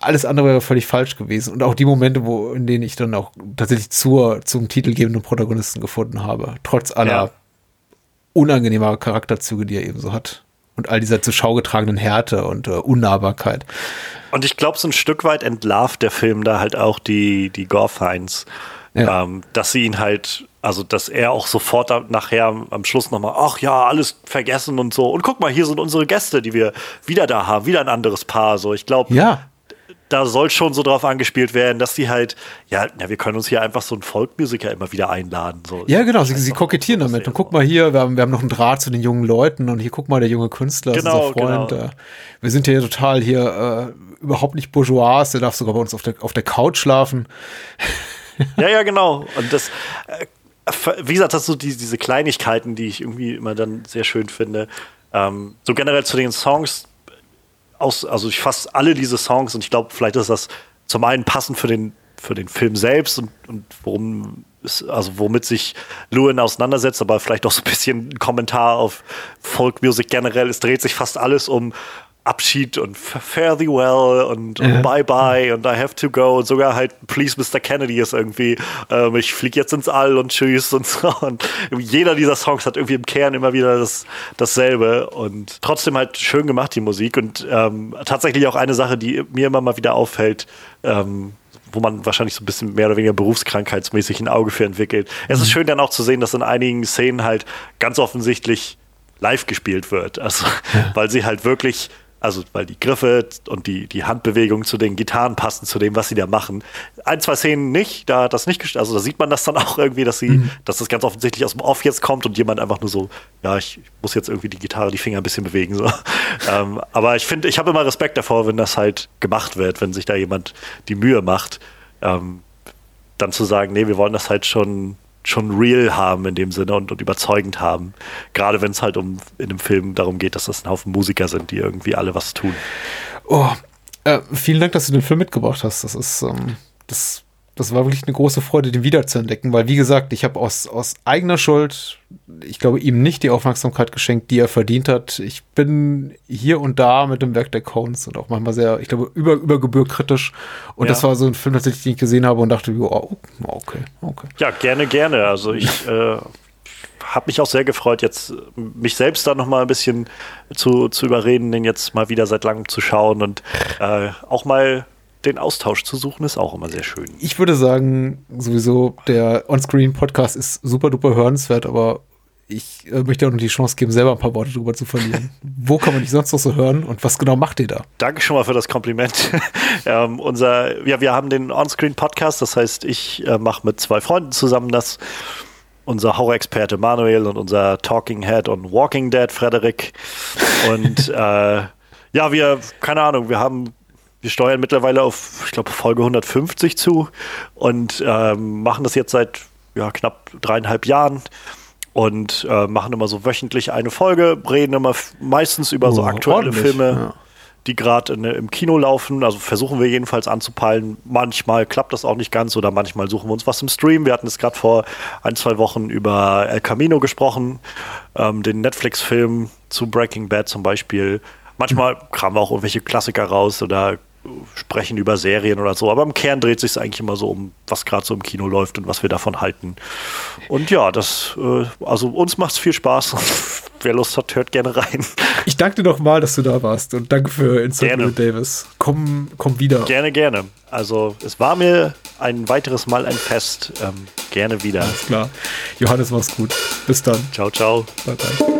alles andere wäre völlig falsch gewesen. Und auch die Momente, wo, in denen ich dann auch tatsächlich zur, zum titelgebenden Protagonisten gefunden habe, trotz aller ja. unangenehmer Charakterzüge, die er eben so hat. Und all dieser zur Schau getragenen Härte und äh, Unnahbarkeit. Und ich glaube, so ein Stück weit entlarvt der Film da halt auch die, die Gorfeins. Ja. Ähm, dass sie ihn halt, also dass er auch sofort nachher am Schluss nochmal, ach ja, alles vergessen und so. Und guck mal, hier sind unsere Gäste, die wir wieder da haben, wieder ein anderes Paar. So, ich glaube, ja da soll schon so drauf angespielt werden, dass die halt, ja, ja wir können uns hier einfach so einen Folkmusiker immer wieder einladen. So. Ja, genau, sie, sie kokettieren damit. Und guck mal hier, wir haben, wir haben noch einen Draht zu den jungen Leuten und hier guck mal, der junge Künstler genau, ist unser Freund. Genau. Äh, wir sind hier total hier äh, überhaupt nicht bourgeois, der darf sogar bei uns auf der, auf der Couch schlafen. ja, ja, genau. Und das, äh, wie gesagt, das sind so die, diese Kleinigkeiten, die ich irgendwie immer dann sehr schön finde. Ähm, so generell zu den Songs, aus, also ich fasse alle diese Songs und ich glaube, vielleicht ist das zum einen passend für den, für den Film selbst und, und worum also womit sich Lewin auseinandersetzt, aber vielleicht auch so ein bisschen Kommentar auf Folk Music generell. Es dreht sich fast alles um Abschied und Fare thee well und, ja. Bye bye und I have to go und sogar halt Please Mr. Kennedy ist irgendwie, ähm, ich fliege jetzt ins All und tschüss und so. [LAUGHS] Und jeder dieser Songs hat irgendwie im Kern immer wieder das, dasselbe und trotzdem halt schön gemacht, die Musik. Und ähm, tatsächlich auch eine Sache, die mir immer mal wieder auffällt, ähm, wo man wahrscheinlich so ein bisschen mehr oder weniger berufskrankheitsmäßig ein Auge für entwickelt. Es ist mhm. schön dann auch zu sehen, dass in einigen Szenen halt ganz offensichtlich live gespielt wird. Also, ja. weil sie halt wirklich also, weil die Griffe und die, die Handbewegungen zu den Gitarren passen, zu dem, was sie da machen. Ein, zwei Szenen nicht, da das nicht, also da sieht man das dann auch irgendwie, dass sie, mhm. dass das ganz offensichtlich aus dem Off jetzt kommt und jemand einfach nur so, ja, ich, ich muss jetzt irgendwie die Gitarre, die Finger ein bisschen bewegen, so. [LAUGHS] ähm, aber ich finde, ich habe immer Respekt davor, wenn das halt gemacht wird, wenn sich da jemand die Mühe macht, ähm, dann zu sagen, nee, wir wollen das halt schon schon real haben in dem Sinne und, und überzeugend haben. Gerade wenn es halt um in einem Film darum geht, dass das ein Haufen Musiker sind, die irgendwie alle was tun. Oh, äh, vielen Dank, dass du den Film mitgebracht hast. Das ist, ähm, das das war wirklich eine große Freude, den wiederzuentdecken, weil wie gesagt, ich habe aus, aus eigener Schuld, ich glaube, ihm nicht die Aufmerksamkeit geschenkt, die er verdient hat. Ich bin hier und da mit dem Werk der Cones und auch manchmal sehr, ich glaube, über, über Gebühr kritisch. Und ja. das war so ein Film tatsächlich, den ich gesehen habe und dachte, oh, okay, okay. Ja, gerne, gerne. Also ich [LAUGHS] äh, habe mich auch sehr gefreut, jetzt mich selbst da noch mal ein bisschen zu, zu überreden, den jetzt mal wieder seit langem zu schauen und äh, auch mal den Austausch zu suchen, ist auch immer sehr schön. Ich würde sagen, sowieso, der Onscreen-Podcast ist super duper hörenswert, aber ich äh, möchte auch noch die Chance geben, selber ein paar Worte drüber zu verlieren. [LAUGHS] Wo kann man dich sonst noch so hören und was genau macht ihr da? Danke schon mal für das Kompliment. [LAUGHS] ähm, unser, ja, wir haben den Onscreen-Podcast, das heißt, ich äh, mache mit zwei Freunden zusammen das. Unser Horror-Experte Manuel und unser Talking Head und Walking Dead Frederik. Und [LAUGHS] äh, Ja, wir, keine Ahnung, wir haben, wir steuern mittlerweile auf, ich glaube, Folge 150 zu und ähm, machen das jetzt seit ja, knapp dreieinhalb Jahren und äh, machen immer so wöchentlich eine Folge, reden immer meistens über oh, so aktuelle Filme. Ja die gerade im Kino laufen. Also versuchen wir jedenfalls anzupeilen. Manchmal klappt das auch nicht ganz oder manchmal suchen wir uns was im Stream. Wir hatten es gerade vor ein, zwei Wochen über El Camino gesprochen, ähm, den Netflix-Film zu Breaking Bad zum Beispiel. Manchmal kramen wir auch irgendwelche Klassiker raus oder sprechen über Serien oder so. Aber im Kern dreht sich es eigentlich immer so um, was gerade so im Kino läuft und was wir davon halten. Und ja, das, äh, also uns macht es viel Spaß. [LAUGHS] Wer Lust hat, hört gerne rein. Ich danke dir nochmal, dass du da warst und danke für Instant Davis. Komm, komm wieder. Gerne, gerne. Also es war mir ein weiteres Mal ein Fest. Ähm, gerne wieder. Alles klar. Johannes, mach's gut. Bis dann. Ciao, ciao. Bye, bye.